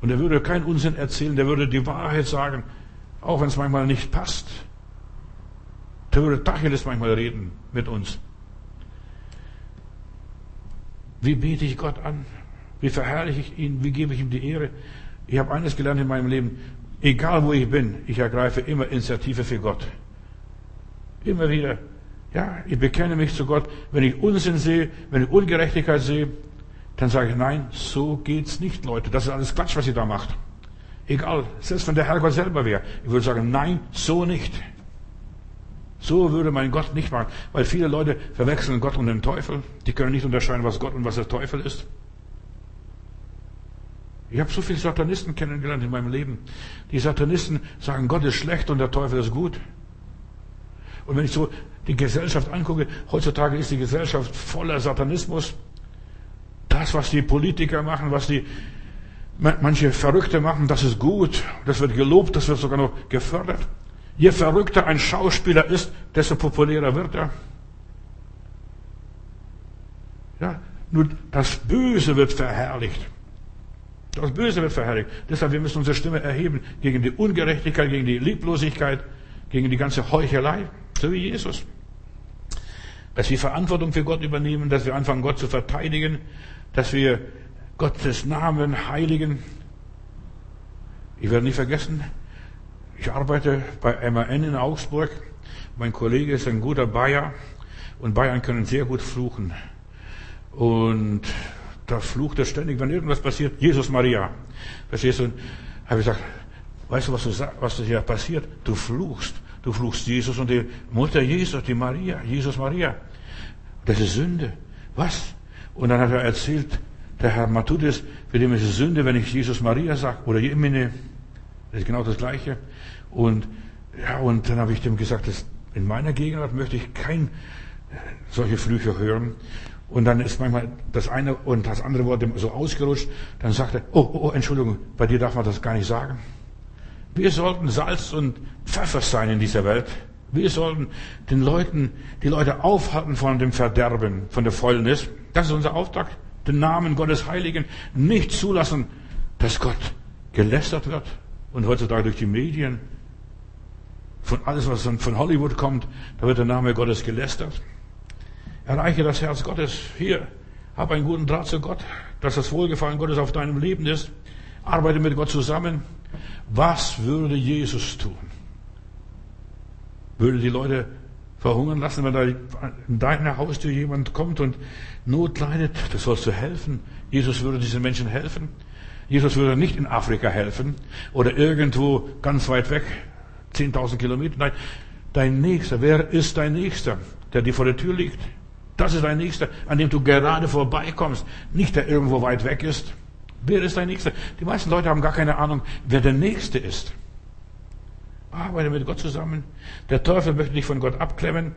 Und er würde keinen Unsinn erzählen, der würde die Wahrheit sagen, auch wenn es manchmal nicht passt. Der würde Tacheles manchmal reden mit uns. Wie bete ich Gott an? Wie verherrliche ich ihn? Wie gebe ich ihm die Ehre? Ich habe eines gelernt in meinem Leben. Egal wo ich bin, ich ergreife immer Initiative für Gott. Immer wieder. Ja, ich bekenne mich zu Gott. Wenn ich Unsinn sehe, wenn ich Ungerechtigkeit sehe, dann sage ich, nein, so geht's nicht, Leute. Das ist alles Quatsch, was ihr da macht. Egal, selbst wenn der Herrgott selber wäre. Ich würde sagen, nein, so nicht. So würde mein Gott nicht machen. Weil viele Leute verwechseln Gott und den Teufel. Die können nicht unterscheiden, was Gott und was der Teufel ist. Ich habe so viele Satanisten kennengelernt in meinem Leben. Die Satanisten sagen, Gott ist schlecht und der Teufel ist gut. Und wenn ich so die Gesellschaft angucke, heutzutage ist die Gesellschaft voller Satanismus. Das, was die Politiker machen, was die manche Verrückte machen, das ist gut. Das wird gelobt, das wird sogar noch gefördert. Je verrückter ein Schauspieler ist, desto populärer wird er. Ja, nur das Böse wird verherrlicht. Das Böse wird verherrlicht. Deshalb, wir müssen unsere Stimme erheben gegen die Ungerechtigkeit, gegen die Lieblosigkeit, gegen die ganze Heuchelei, so wie Jesus. Dass wir Verantwortung für Gott übernehmen, dass wir anfangen, Gott zu verteidigen, dass wir Gottes Namen heiligen. Ich werde nie vergessen, ich arbeite bei MAN in Augsburg. Mein Kollege ist ein guter Bayer und Bayern können sehr gut fluchen. Und da flucht er ständig, wenn irgendwas passiert, Jesus Maria. Verstehst du? Habe ich gesagt, weißt du, was, du, was hier passiert? Du fluchst. Du fluchst Jesus und die Mutter Jesus, die Maria, Jesus Maria. Das ist Sünde. Was? Und dann hat er erzählt, der Herr Matthäus, für den ist es Sünde, wenn ich Jesus Maria sage oder Jemine. Das ist genau das Gleiche. Und, ja, und dann habe ich dem gesagt, dass in meiner Gegenwart möchte ich kein äh, solche Flüche hören. Und dann ist manchmal das eine und das andere Wort so ausgerutscht. Dann sagt er, oh, oh, oh, Entschuldigung, bei dir darf man das gar nicht sagen. Wir sollten Salz und Pfeffer sein in dieser Welt. Wir sollten den Leuten, die Leute aufhalten von dem Verderben, von der Fäulnis. Das ist unser Auftrag. Den Namen Gottes Heiligen nicht zulassen, dass Gott gelästert wird. Und heutzutage durch die Medien, von alles, was von Hollywood kommt, da wird der Name Gottes gelästert. Erreiche das Herz Gottes. Hier, hab einen guten Draht zu Gott, dass das Wohlgefallen Gottes auf deinem Leben ist. Arbeite mit Gott zusammen. Was würde Jesus tun? Würde die Leute verhungern lassen, wenn da in deiner Haustür jemand kommt und Not leidet? Das sollst du helfen. Jesus würde diesen Menschen helfen. Jesus würde nicht in Afrika helfen oder irgendwo ganz weit weg, 10.000 Kilometer. Nein, dein Nächster. Wer ist dein Nächster, der dir vor der Tür liegt? Das ist dein Nächster, an dem du gerade vorbeikommst. Nicht der irgendwo weit weg ist. Wer ist dein Nächster? Die meisten Leute haben gar keine Ahnung, wer der Nächste ist. Arbeite mit Gott zusammen. Der Teufel möchte dich von Gott abklemmen,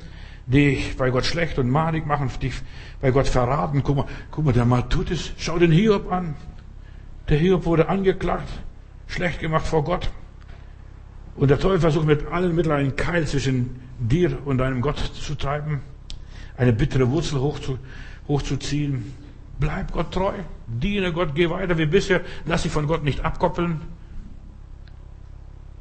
dich bei Gott schlecht und malig machen, dich bei Gott verraten. Guck mal, guck mal, der mal tut es. Schau den Hiob an. Der Hiob wurde angeklagt, schlecht gemacht vor Gott. Und der Teufel versucht mit allen Mitteln einen Keil zwischen dir und deinem Gott zu treiben, eine bittere Wurzel hochzu, hochzuziehen. Bleib Gott treu, diene Gott, geh weiter wie bisher, lass dich von Gott nicht abkoppeln,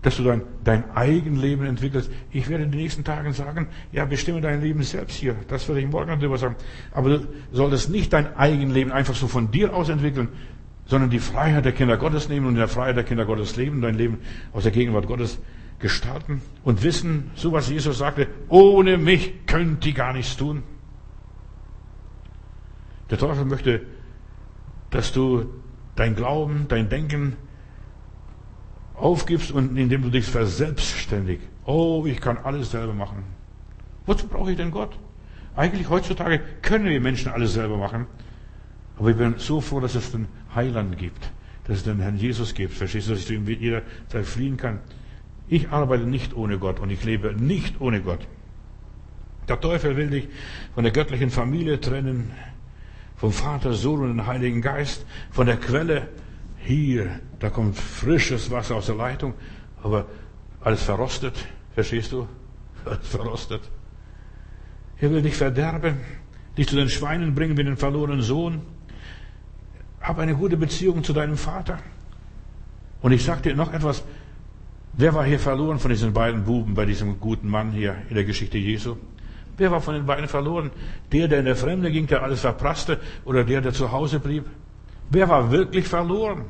dass du dein, dein Eigenleben entwickelst. Ich werde in den nächsten Tagen sagen, ja, bestimme dein Leben selbst hier. Das werde ich morgen darüber sagen. Aber du solltest nicht dein Eigenleben einfach so von dir aus entwickeln, sondern die Freiheit der Kinder Gottes nehmen und in der Freiheit der Kinder Gottes leben, dein Leben aus der Gegenwart Gottes gestalten und wissen, so was Jesus sagte, ohne mich könnt ihr gar nichts tun. Der Teufel möchte, dass du dein Glauben, dein Denken aufgibst und indem du dich verselbstständig. Oh, ich kann alles selber machen. Wozu brauche ich denn Gott? Eigentlich heutzutage können wir Menschen alles selber machen. Aber ich bin so froh, dass es den Heiland gibt, dass es den Herrn Jesus gibt. Verstehst du, dass ich zu ihm jederzeit fliehen kann? Ich arbeite nicht ohne Gott und ich lebe nicht ohne Gott. Der Teufel will dich von der göttlichen Familie trennen, vom Vater, Sohn und dem Heiligen Geist, von der Quelle. Hier, da kommt frisches Wasser aus der Leitung, aber alles verrostet. Verstehst du? Alles verrostet. Er will dich verderben, dich zu den Schweinen bringen wie den verlorenen Sohn. Hab eine gute Beziehung zu deinem Vater. Und ich sage dir noch etwas. Wer war hier verloren von diesen beiden Buben bei diesem guten Mann hier in der Geschichte Jesu? Wer war von den beiden verloren? Der, der in der Fremde ging, der alles verprasste, oder der, der zu Hause blieb? Wer war wirklich verloren?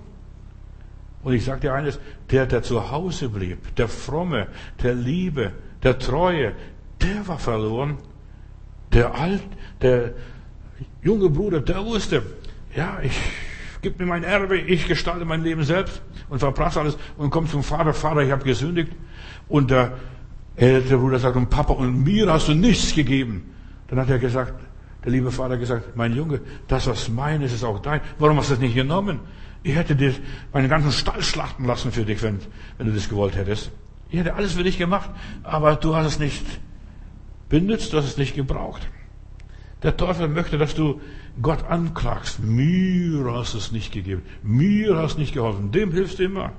Und ich sage dir eines, der, der zu Hause blieb, der Fromme, der Liebe, der Treue, der war verloren. Der alt, der junge Bruder, der wusste, ja, ich gib mir mein Erbe, ich gestalte mein Leben selbst und verprasse alles und kommt zum Vater, Vater, ich habe gesündigt. Und der ältere Bruder sagt, und Papa, und mir hast du nichts gegeben. Dann hat er gesagt, der liebe Vater gesagt, mein Junge, das was mein ist, ist auch dein. Warum hast du das nicht genommen? Ich hätte dir meinen ganzen Stall schlachten lassen für dich, wenn, wenn du das gewollt hättest. Ich hätte alles für dich gemacht, aber du hast es nicht benutzt, du hast es nicht gebraucht. Der Teufel möchte, dass du Gott anklagst. Mir hast du es nicht gegeben. Mir hast du nicht geholfen. Dem hilfst du immer.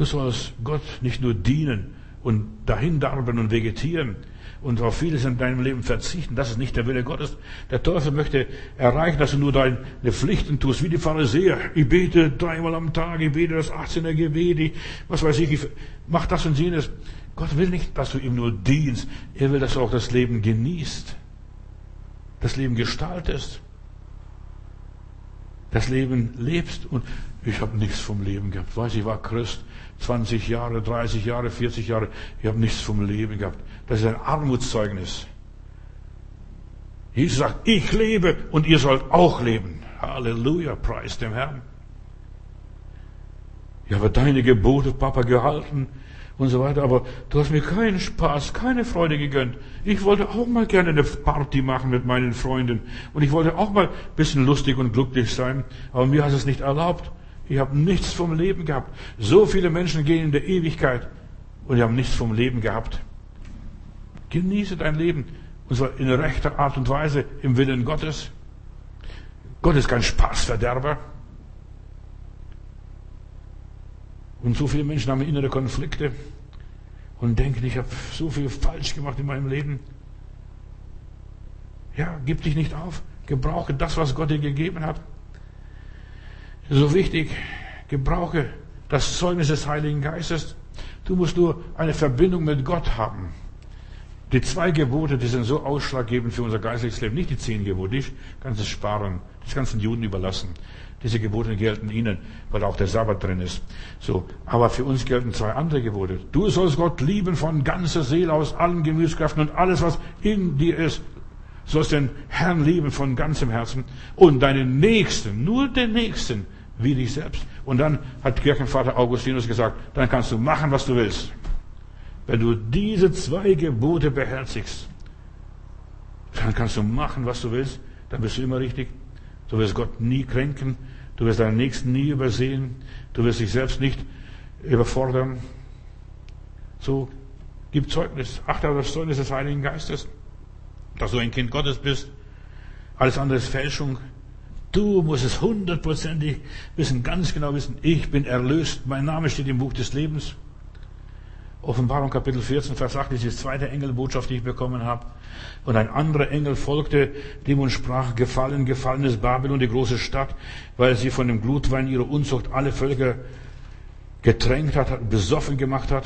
Du sollst Gott nicht nur dienen und dahin darben und vegetieren und auf vieles in deinem Leben verzichten. Das ist nicht der Wille Gottes. Der Teufel möchte erreichen, dass du nur deine Pflichten tust, wie die Pharisäer. Ich bete dreimal am Tag, ich bete das 18er Gebet, ich, was weiß ich, ich mach das und jenes. Gott will nicht, dass du ihm nur dienst. Er will, dass du auch das Leben genießt. Das Leben gestaltest. Das Leben lebst. Und ich habe nichts vom Leben gehabt. Weiß ich war Christ. 20 Jahre, 30 Jahre, 40 Jahre. Ich habe nichts vom Leben gehabt. Das ist ein Armutszeugnis. Jesus sagt, ich lebe und ihr sollt auch leben. Halleluja, preis dem Herrn. Ich habe deine Gebote, Papa, gehalten und so weiter. Aber du hast mir keinen Spaß, keine Freude gegönnt. Ich wollte auch mal gerne eine Party machen mit meinen Freunden. Und ich wollte auch mal ein bisschen lustig und glücklich sein. Aber mir hast es nicht erlaubt. Ich habe nichts vom Leben gehabt. So viele Menschen gehen in der Ewigkeit und die haben nichts vom Leben gehabt. Genieße dein Leben. Und zwar in rechter Art und Weise im Willen Gottes. Gott ist kein Spaßverderber. Und so viele Menschen haben innere Konflikte und denken, ich habe so viel falsch gemacht in meinem Leben. Ja, gib dich nicht auf. Gebrauche das, was Gott dir gegeben hat. So wichtig, gebrauche das Zeugnis des Heiligen Geistes. Du musst nur eine Verbindung mit Gott haben. Die zwei Gebote, die sind so ausschlaggebend für unser geistliches Leben. Nicht die zehn Gebote, die kannst du sparen. Das den Juden überlassen. Diese Gebote gelten ihnen, weil auch der Sabbat drin ist. So. Aber für uns gelten zwei andere Gebote. Du sollst Gott lieben von ganzer Seele aus allen Gemütskräften und alles, was in dir ist. Sollst den Herrn lieben von ganzem Herzen und deinen Nächsten, nur den Nächsten, wie dich selbst. Und dann hat Kirchenvater Augustinus gesagt, dann kannst du machen, was du willst. Wenn du diese zwei Gebote beherzigst, dann kannst du machen, was du willst, dann bist du immer richtig. Du wirst Gott nie kränken, du wirst deinen Nächsten nie übersehen, du wirst dich selbst nicht überfordern. So, gib Zeugnis, achte auf das Zeugnis des Heiligen Geistes, dass du ein Kind Gottes bist. Alles andere ist Fälschung. Du musst es hundertprozentig wissen, ganz genau wissen, ich bin erlöst, mein Name steht im Buch des Lebens. Offenbarung Kapitel 14, Vers 8 ist die zweite Engelbotschaft, die ich bekommen habe. Und ein anderer Engel folgte dem und sprach, gefallen, gefallen ist Babylon, die große Stadt, weil sie von dem Glutwein ihrer Unzucht alle Völker getränkt hat, besoffen gemacht hat.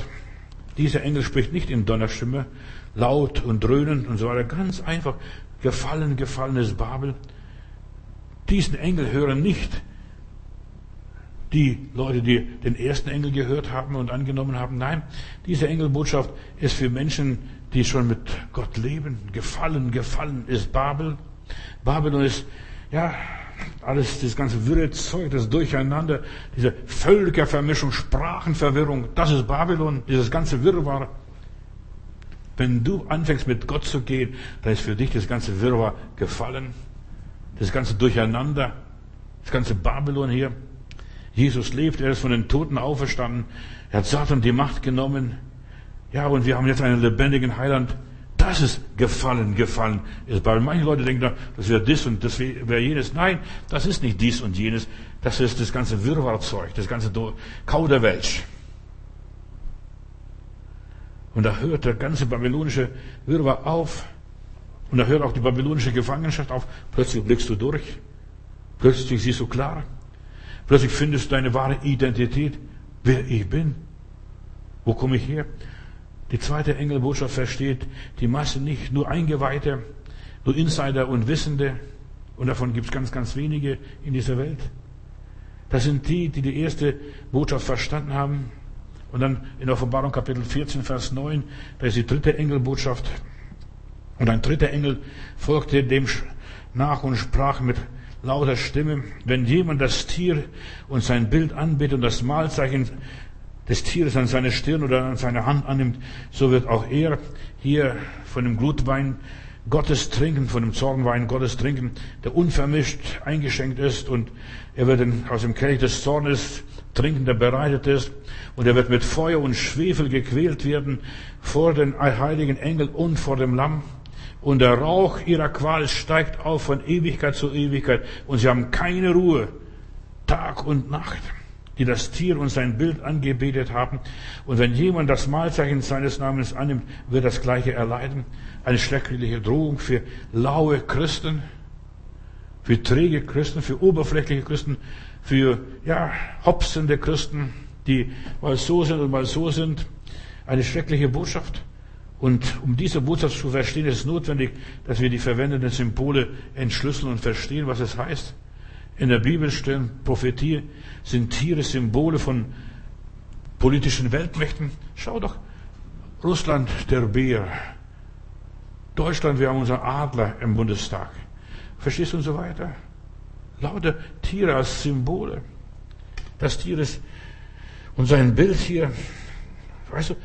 Dieser Engel spricht nicht in Donnerstimme, laut und dröhnend und so weiter. Ganz einfach, gefallen, gefallen ist Babel. Diesen Engel hören nicht die Leute, die den ersten Engel gehört haben und angenommen haben. Nein, diese Engelbotschaft ist für Menschen, die schon mit Gott leben. Gefallen, gefallen ist Babel. Babylon ist, ja, alles, das ganze wirre Zeug, das Durcheinander, diese Völkervermischung, Sprachenverwirrung, das ist Babylon, dieses ganze Wirrwarr. Wenn du anfängst mit Gott zu gehen, dann ist für dich das ganze Wirrwarr gefallen, das ganze Durcheinander, das ganze Babylon hier. Jesus lebt, er ist von den Toten auferstanden, er hat Satan die Macht genommen. Ja, und wir haben jetzt einen lebendigen Heiland. Das ist gefallen, gefallen. Weil manche Leute denken, das wäre dies und das wäre jenes. Nein, das ist nicht dies und jenes. Das ist das ganze Wirrwarrzeug, das ganze Kauderwelsch. Und da hört der ganze babylonische Wirrwarr auf. Und da hört auch die babylonische Gefangenschaft auf. Plötzlich blickst du durch. Plötzlich siehst du klar. Plötzlich findest du deine wahre Identität, wer ich bin. Wo komme ich her? Die zweite Engelbotschaft versteht die Masse nicht, nur Eingeweihte, nur Insider und Wissende. Und davon gibt es ganz, ganz wenige in dieser Welt. Das sind die, die die erste Botschaft verstanden haben. Und dann in Offenbarung Kapitel 14, Vers 9, da ist die dritte Engelbotschaft. Und ein dritter Engel folgte dem nach und sprach mit lauter Stimme, wenn jemand das Tier und sein Bild anbetet und das Mahlzeichen des Tieres an seine Stirn oder an seine Hand annimmt, so wird auch er hier von dem Glutwein Gottes trinken, von dem Zornwein Gottes trinken, der unvermischt eingeschenkt ist und er wird aus dem Kelch des Zornes trinken, der bereitet ist und er wird mit Feuer und Schwefel gequält werden vor den heiligen Engeln und vor dem Lamm. Und der Rauch ihrer Qual steigt auf von Ewigkeit zu Ewigkeit und sie haben keine Ruhe, Tag und Nacht die das Tier und sein Bild angebetet haben. Und wenn jemand das Mahlzeichen seines Namens annimmt, wird das Gleiche erleiden. Eine schreckliche Drohung für laue Christen, für träge Christen, für oberflächliche Christen, für, ja, hopsende Christen, die mal so sind und mal so sind. Eine schreckliche Botschaft. Und um diese Botschaft zu verstehen, ist es notwendig, dass wir die verwendeten Symbole entschlüsseln und verstehen, was es heißt. In der Bibel stehen Prophetie, sind Tiere Symbole von politischen Weltmächten. Schau doch, Russland der Bär, Deutschland, wir haben unseren Adler im Bundestag. Verstehst du und so weiter? Lauter Tiere als Symbole. Das Tier ist, und sein Bild hier, weißt du,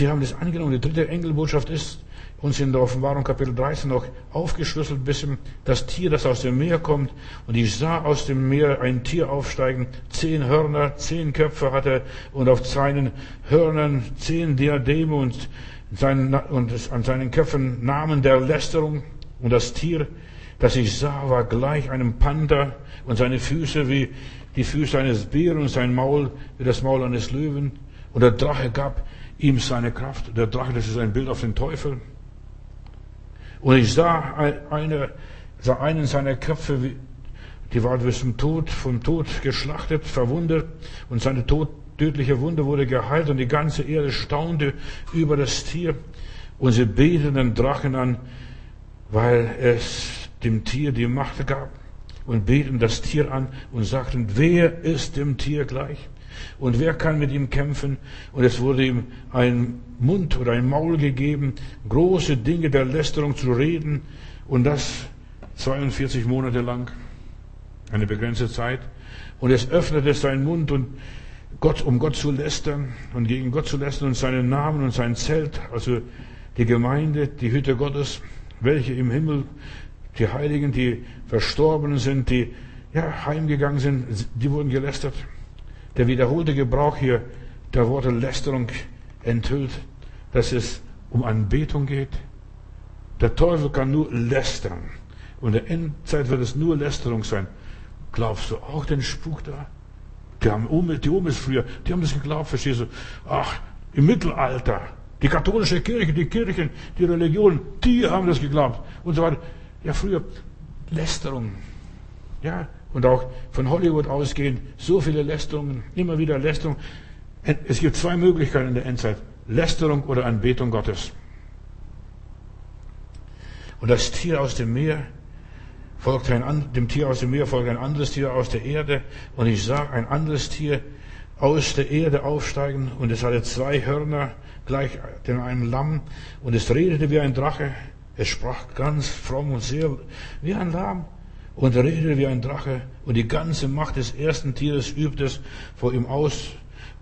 die haben das angenommen. Die dritte Engelbotschaft ist, uns in der Offenbarung Kapitel 13 noch aufgeschlüsselt, bisschen das Tier, das aus dem Meer kommt. Und ich sah aus dem Meer ein Tier aufsteigen, zehn Hörner, zehn Köpfe hatte und auf seinen Hörnern zehn Diademe und, seinen, und an seinen Köpfen Namen der Lästerung. Und das Tier, das ich sah, war gleich einem Panther und seine Füße wie die Füße eines Bären und sein Maul wie das Maul eines Löwen. Und der Drache gab ihm seine Kraft. Der Drache, das ist ein Bild auf den Teufel. Und ich sah, eine, sah einen seiner Köpfe, die war bis zum Tod, vom Tod geschlachtet, verwundet und seine Tod, tödliche Wunde wurde geheilt und die ganze Erde staunte über das Tier und sie beteten den Drachen an, weil es dem Tier die Macht gab und beten das Tier an und sagten, wer ist dem Tier gleich? Und wer kann mit ihm kämpfen? Und es wurde ihm ein Mund oder ein Maul gegeben, große Dinge der Lästerung zu reden. Und das 42 Monate lang. Eine begrenzte Zeit. Und es öffnete seinen Mund und Gott, um Gott zu lästern und gegen Gott zu lästern und seinen Namen und sein Zelt, also die Gemeinde, die Hütte Gottes, welche im Himmel, die Heiligen, die Verstorbenen sind, die ja, heimgegangen sind, die wurden gelästert. Der wiederholte Gebrauch hier der Worte Lästerung enthüllt, dass es um Anbetung geht. Der Teufel kann nur lästern. Und in der Endzeit wird es nur Lästerung sein. Glaubst du auch den Spuk da? Die haben die Omis früher, die haben das geglaubt, verstehst du? Ach, im Mittelalter, die katholische Kirche, die Kirchen, die Religion, die haben das geglaubt und so weiter. Ja, früher Lästerung. Ja, und auch von Hollywood ausgehend so viele Lästerungen, immer wieder Lästerung. Es gibt zwei Möglichkeiten in der Endzeit. Lästerung oder Anbetung Gottes. Und das Tier aus dem Meer folgt ein, dem Tier aus dem Meer folgt ein anderes Tier aus der Erde. Und ich sah ein anderes Tier aus der Erde aufsteigen und es hatte zwei Hörner gleich dem einem Lamm und es redete wie ein Drache. Es sprach ganz fromm und sehr wie ein Lamm und redete wie ein Drache. Und die ganze Macht des ersten Tieres übt es vor ihm aus.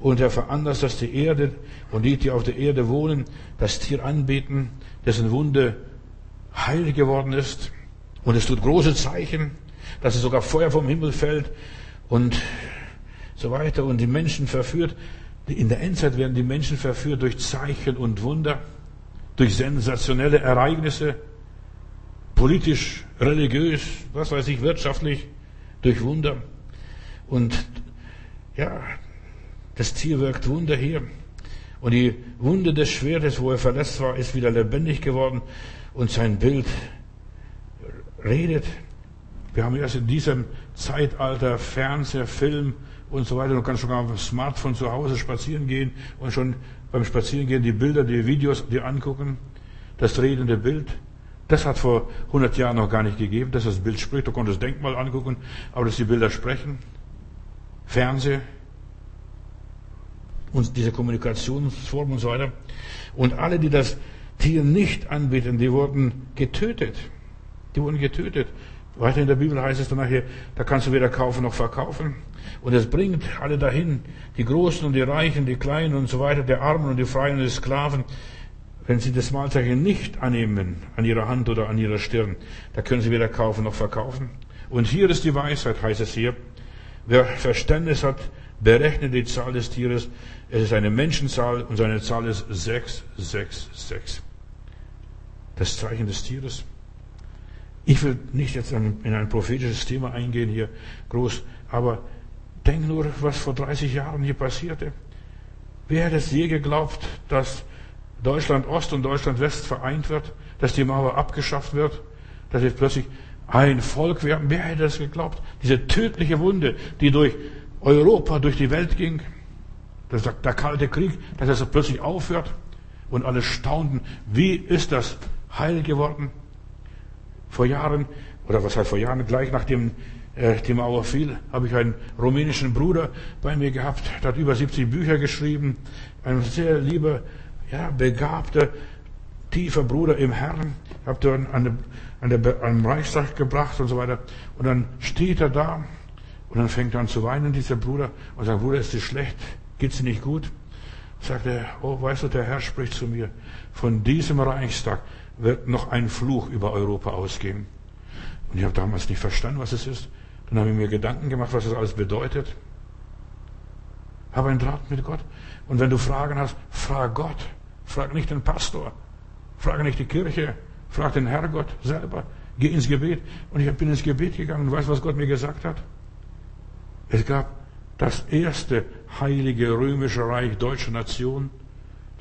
Und er veranlasst, dass die Erde und die, die auf der Erde wohnen, das Tier anbeten, dessen Wunde heil geworden ist. Und es tut große Zeichen, dass es sogar Feuer vom Himmel fällt und so weiter und die Menschen verführt. In der Endzeit werden die Menschen verführt durch Zeichen und Wunder, durch sensationelle Ereignisse, politisch, religiös, was weiß ich, wirtschaftlich, durch Wunder. Und ja, das Tier wirkt Wunder hier. Und die Wunde des Schwertes, wo er verletzt war, ist wieder lebendig geworden und sein Bild redet. Wir haben erst in diesem Zeitalter Fernseher, Film und so weiter. Du kannst sogar auf dem Smartphone zu Hause spazieren gehen und schon beim Spazierengehen die Bilder, die Videos dir angucken. Das redende Bild. Das hat vor 100 Jahren noch gar nicht gegeben, dass das Bild spricht. Du konntest Denkmal angucken, aber dass die Bilder sprechen. Fernseh. Und diese Kommunikationsform und so weiter. Und alle, die das Tier nicht anbieten, die wurden getötet. Die wurden getötet. Weiter in der Bibel heißt es dann nachher, da kannst du weder kaufen noch verkaufen. Und es bringt alle dahin, die Großen und die Reichen, die Kleinen und so weiter, die Armen und die Freien und die Sklaven. Wenn sie das Malzeichen nicht annehmen, an ihrer Hand oder an ihrer Stirn, da können sie weder kaufen noch verkaufen. Und hier ist die Weisheit, heißt es hier. Wer Verständnis hat, berechnet die Zahl des Tieres. Es ist eine Menschenzahl und seine Zahl ist 666. Das Zeichen des Tieres. Ich will nicht jetzt in ein prophetisches Thema eingehen hier groß, aber denk nur, was vor 30 Jahren hier passierte. Wer hätte es je geglaubt, dass Deutschland Ost und Deutschland West vereint wird, dass die Mauer abgeschafft wird, dass jetzt plötzlich ein Volk werden? Wer hätte es geglaubt? Diese tödliche Wunde, die durch Europa, durch die Welt ging, das sagt der Kalte Krieg, dass es plötzlich aufhört und alle staunten, wie ist das heil geworden? Vor Jahren, oder was heißt vor Jahren, gleich nachdem äh, die Mauer fiel, habe ich einen rumänischen Bruder bei mir gehabt, der hat über 70 Bücher geschrieben, ein sehr lieber, ja, begabter, tiefer Bruder im Herrn, habe dann an, an, Reichstag gebracht und so weiter. Und dann steht er da und dann fängt er an zu weinen, dieser Bruder, und sagt, Bruder, ist dir schlecht? Geht's dir nicht gut? Sagt er, oh, weißt du, der Herr spricht zu mir, von diesem Reichstag wird noch ein Fluch über Europa ausgehen. Und ich habe damals nicht verstanden, was es ist. Dann habe ich mir Gedanken gemacht, was das alles bedeutet. Habe einen Draht mit Gott. Und wenn du Fragen hast, frag Gott. Frag nicht den Pastor. Frag nicht die Kirche. Frag den Herrgott selber. Geh ins Gebet. Und ich bin ins Gebet gegangen. Und weißt du, was Gott mir gesagt hat? Es gab das erste heilige römische Reich deutscher Nation.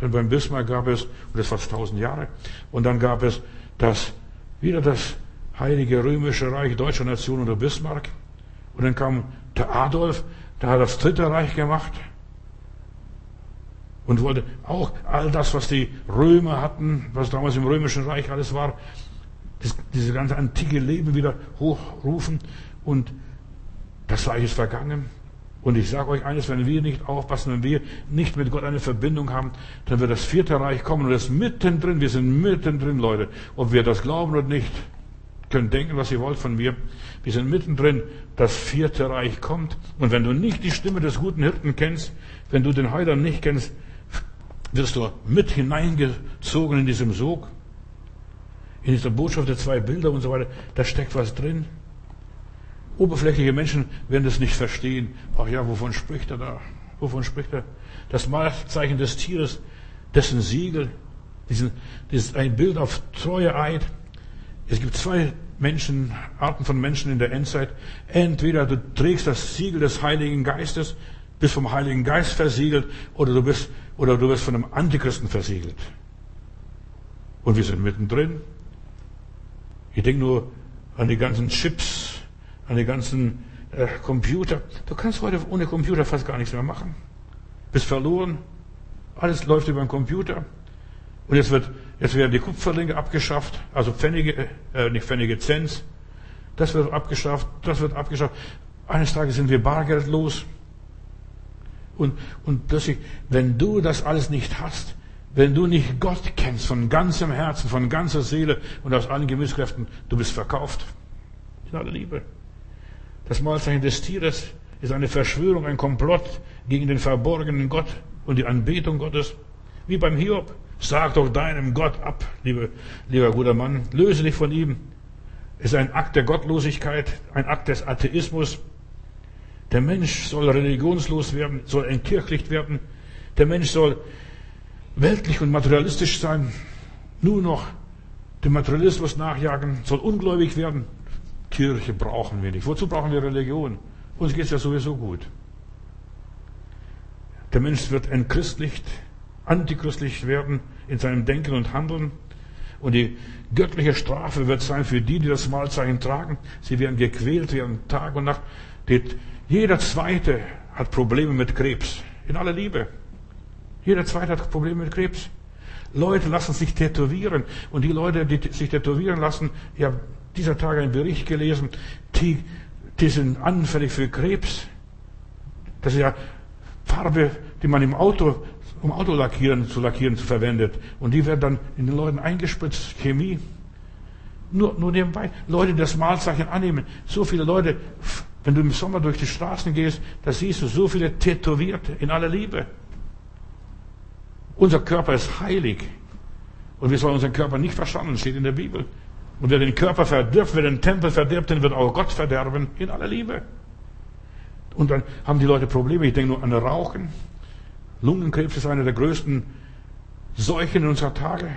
Denn beim Bismarck gab es, und das fast tausend Jahre, und dann gab es das, wieder das Heilige Römische Reich deutscher Nation unter Bismarck. Und dann kam der Adolf, der hat das Dritte Reich gemacht und wollte auch all das, was die Römer hatten, was damals im Römischen Reich alles war, das, diese ganze antike Leben wieder hochrufen. Und das Reich ist vergangen. Und ich sage euch eines, wenn wir nicht aufpassen, wenn wir nicht mit Gott eine Verbindung haben, dann wird das vierte Reich kommen und das ist mittendrin, wir sind mittendrin, Leute. Ob wir das glauben oder nicht, könnt denken, was ihr wollt von mir. Wir sind mittendrin, das vierte Reich kommt. Und wenn du nicht die Stimme des guten Hirten kennst, wenn du den Heiland nicht kennst, wirst du mit hineingezogen in diesem Sog, in dieser Botschaft der zwei Bilder und so weiter. Da steckt was drin. Oberflächliche Menschen werden das nicht verstehen. Ach ja, wovon spricht er da? Wovon spricht er? Das Malzeichen des Tieres, dessen Siegel, diesen, ist ein Bild auf treue Eid. Es gibt zwei Menschen, Arten von Menschen in der Endzeit. Entweder du trägst das Siegel des Heiligen Geistes, bist vom Heiligen Geist versiegelt, oder du bist, oder du bist von einem Antichristen versiegelt. Und wir sind mittendrin. Ich denke nur an die ganzen Chips, an die ganzen äh, Computer. Du kannst heute ohne Computer fast gar nichts mehr machen. Bist verloren. Alles läuft über den Computer. Und jetzt wird, jetzt werden die Kupferlinge abgeschafft, also Pfennige, äh, nicht Pfennige, Zens. Das wird abgeschafft, das wird abgeschafft. Eines Tages sind wir bargeldlos. Und, und plötzlich, wenn du das alles nicht hast, wenn du nicht Gott kennst von ganzem Herzen, von ganzer Seele und aus allen Gemüskräften, du bist verkauft. In aller Liebe. Das Mahlzeichen des Tieres ist eine Verschwörung, ein Komplott gegen den verborgenen Gott und die Anbetung Gottes. Wie beim Hiob. Sag doch deinem Gott ab, liebe, lieber guter Mann. Löse dich von ihm. Es ist ein Akt der Gottlosigkeit, ein Akt des Atheismus. Der Mensch soll religionslos werden, soll entkirchlicht werden. Der Mensch soll weltlich und materialistisch sein, nur noch dem Materialismus nachjagen, soll ungläubig werden. Kirche brauchen wir nicht. Wozu brauchen wir Religion? Uns geht es ja sowieso gut. Der Mensch wird entchristlicht, antichristlich werden in seinem Denken und Handeln. Und die göttliche Strafe wird sein für die, die das Malzeichen tragen. Sie werden gequält werden Tag und Nacht. Jeder Zweite hat Probleme mit Krebs. In aller Liebe. Jeder Zweite hat Probleme mit Krebs. Leute lassen sich tätowieren. Und die Leute, die sich tätowieren lassen, ich habe dieser Tage einen Bericht gelesen, die, die sind anfällig für Krebs. Das ist ja Farbe, die man im Auto, um Auto lackieren, zu lackieren verwendet. Und die werden dann in den Leuten eingespritzt, Chemie. Nur, nur nebenbei, Leute, die das Malzeichen annehmen. So viele Leute, wenn du im Sommer durch die Straßen gehst, da siehst du so viele Tätowierte in aller Liebe. Unser Körper ist heilig. Und wir sollen unseren Körper nicht verstanden, steht in der Bibel. Und wer den Körper verdirbt, wer den Tempel verdirbt, den wird auch Gott verderben, in aller Liebe. Und dann haben die Leute Probleme. Ich denke nur an Rauchen. Lungenkrebs ist eine der größten Seuchen unserer Tage.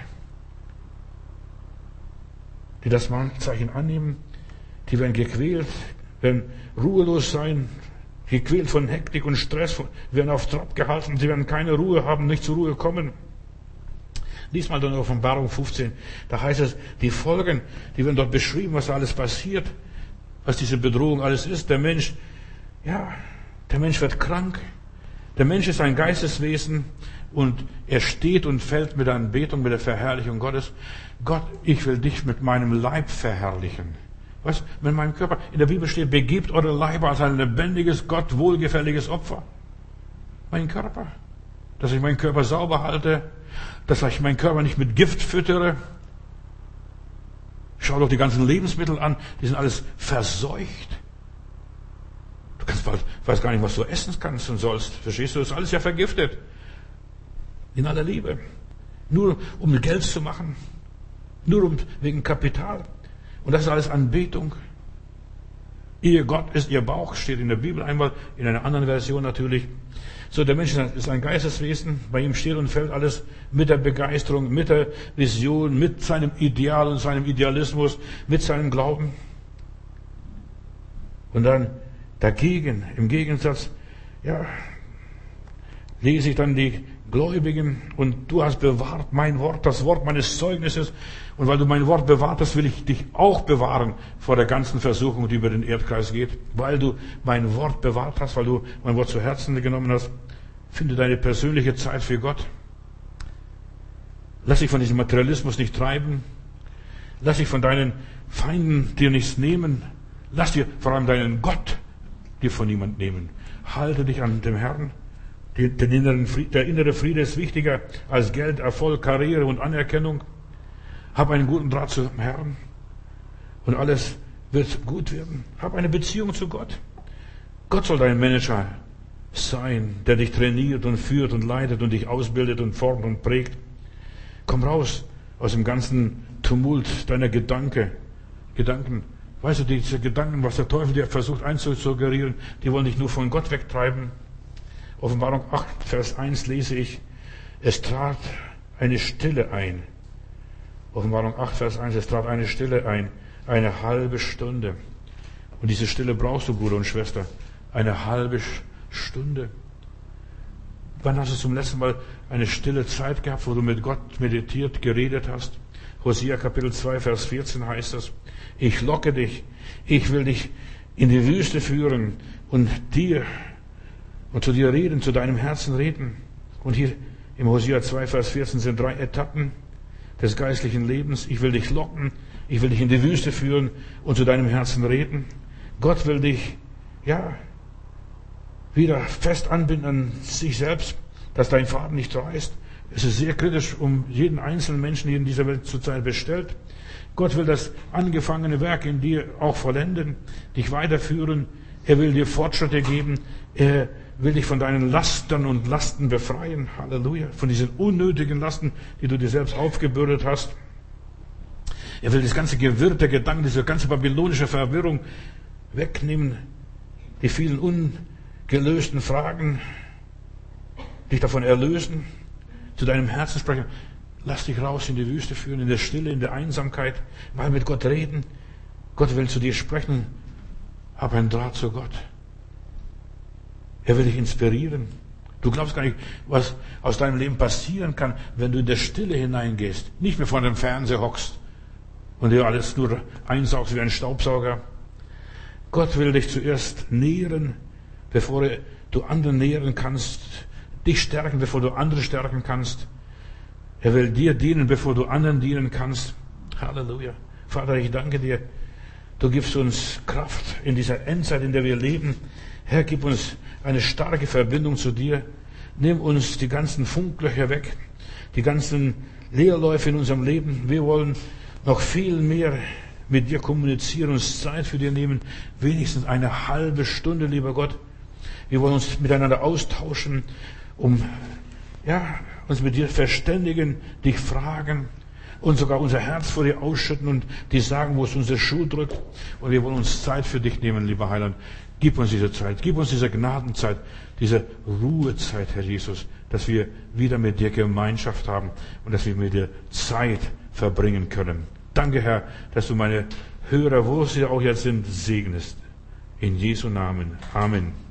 Die das Zeichen annehmen, die werden gequält, werden ruhelos sein, gequält von Hektik und Stress, werden auf Trab gehalten, sie werden keine Ruhe haben, nicht zur Ruhe kommen. Lies mal dann Offenbarung 15, da heißt es, die Folgen, die werden dort beschrieben, was alles passiert, was diese Bedrohung alles ist. Der Mensch ja, der Mensch wird krank. Der Mensch ist ein Geisteswesen und er steht und fällt mit der Anbetung, mit der Verherrlichung Gottes. Gott, ich will dich mit meinem Leib verherrlichen. Was? Mit meinem Körper. In der Bibel steht, begebt eure Leiber als ein lebendiges, Gott wohlgefälliges Opfer. Mein Körper. Dass ich meinen Körper sauber halte. Dass ich meinen Körper nicht mit Gift füttere. Schau doch die ganzen Lebensmittel an. Die sind alles verseucht. Du kannst, weißt gar nicht, was du essen kannst und sollst. Verstehst du? Das ist alles ja vergiftet. In aller Liebe. Nur um Geld zu machen. Nur um, wegen Kapital. Und das ist alles Anbetung. Ihr Gott ist ihr Bauch, steht in der Bibel einmal, in einer anderen Version natürlich. So, der Mensch ist ein Geisteswesen, bei ihm steht und fällt alles mit der Begeisterung, mit der Vision, mit seinem Ideal und seinem Idealismus, mit seinem Glauben. Und dann Dagegen, im Gegensatz, ja, lese ich dann die Gläubigen und du hast bewahrt mein Wort, das Wort meines Zeugnisses. Und weil du mein Wort bewahrt hast, will ich dich auch bewahren vor der ganzen Versuchung, die über den Erdkreis geht. Weil du mein Wort bewahrt hast, weil du mein Wort zu Herzen genommen hast, finde deine persönliche Zeit für Gott. Lass dich von diesem Materialismus nicht treiben. Lass dich von deinen Feinden dir nichts nehmen. Lass dir vor allem deinen Gott dir von niemand nehmen. Halte dich an dem Herrn. Der innere Friede ist wichtiger als Geld, Erfolg, Karriere und Anerkennung. Hab einen guten Draht zum Herrn und alles wird gut werden. Hab eine Beziehung zu Gott. Gott soll dein Manager sein, der dich trainiert und führt und leitet und dich ausbildet und formt und prägt. Komm raus aus dem ganzen Tumult deiner Gedanke, Gedanken Weißt du, diese Gedanken, was der Teufel dir versucht einzusuggerieren, die wollen dich nur von Gott wegtreiben. Offenbarung 8, Vers 1 lese ich, es trat eine Stille ein. Offenbarung 8, Vers 1, es trat eine Stille ein, eine halbe Stunde. Und diese Stille brauchst du, Bruder und Schwester, eine halbe Stunde. Wann hast du zum letzten Mal eine stille Zeit gehabt, wo du mit Gott meditiert, geredet hast? Hosea Kapitel 2, Vers 14 heißt das, ich locke dich, ich will dich in die Wüste führen und dir und zu dir reden, zu deinem Herzen reden. Und hier im Hosea 2, Vers 14 sind drei Etappen des geistlichen Lebens. Ich will dich locken, ich will dich in die Wüste führen und zu deinem Herzen reden. Gott will dich, ja, wieder fest anbinden an sich selbst, dass dein Faden nicht reißt. Es ist sehr kritisch um jeden einzelnen Menschen hier in dieser Welt zurzeit bestellt. Gott will das angefangene Werk in dir auch vollenden, dich weiterführen. Er will dir Fortschritte geben. Er will dich von deinen Lastern und Lasten befreien. Halleluja. Von diesen unnötigen Lasten, die du dir selbst aufgebürdet hast. Er will das ganze Gewirr der Gedanken, diese ganze babylonische Verwirrung wegnehmen. Die vielen ungelösten Fragen. dich davon erlösen, zu deinem Herzen sprechen. Lass dich raus in die Wüste führen, in der Stille, in der Einsamkeit, mal mit Gott reden. Gott will zu dir sprechen. Hab einen Draht zu Gott. Er will dich inspirieren. Du glaubst gar nicht, was aus deinem Leben passieren kann, wenn du in der Stille hineingehst. Nicht mehr vor dem Fernseher hockst und dir alles nur einsaugst wie ein Staubsauger. Gott will dich zuerst nähren, bevor du anderen nähren kannst. Dich stärken, bevor du andere stärken kannst. Er will dir dienen, bevor du anderen dienen kannst. Halleluja. Vater, ich danke dir. Du gibst uns Kraft in dieser Endzeit, in der wir leben. Herr, gib uns eine starke Verbindung zu dir. Nimm uns die ganzen Funklöcher weg, die ganzen Leerläufe in unserem Leben. Wir wollen noch viel mehr mit dir kommunizieren, uns Zeit für dir nehmen, wenigstens eine halbe Stunde, lieber Gott. Wir wollen uns miteinander austauschen, um ja, uns mit dir verständigen, dich fragen und sogar unser Herz vor dir ausschütten und dir sagen, wo es unser Schuh drückt. Und wir wollen uns Zeit für dich nehmen, lieber Heiland. Gib uns diese Zeit, gib uns diese Gnadenzeit, diese Ruhezeit, Herr Jesus, dass wir wieder mit dir Gemeinschaft haben und dass wir mit dir Zeit verbringen können. Danke, Herr, dass du meine Hörer, wo sie auch jetzt sind, segnest. In Jesu Namen. Amen.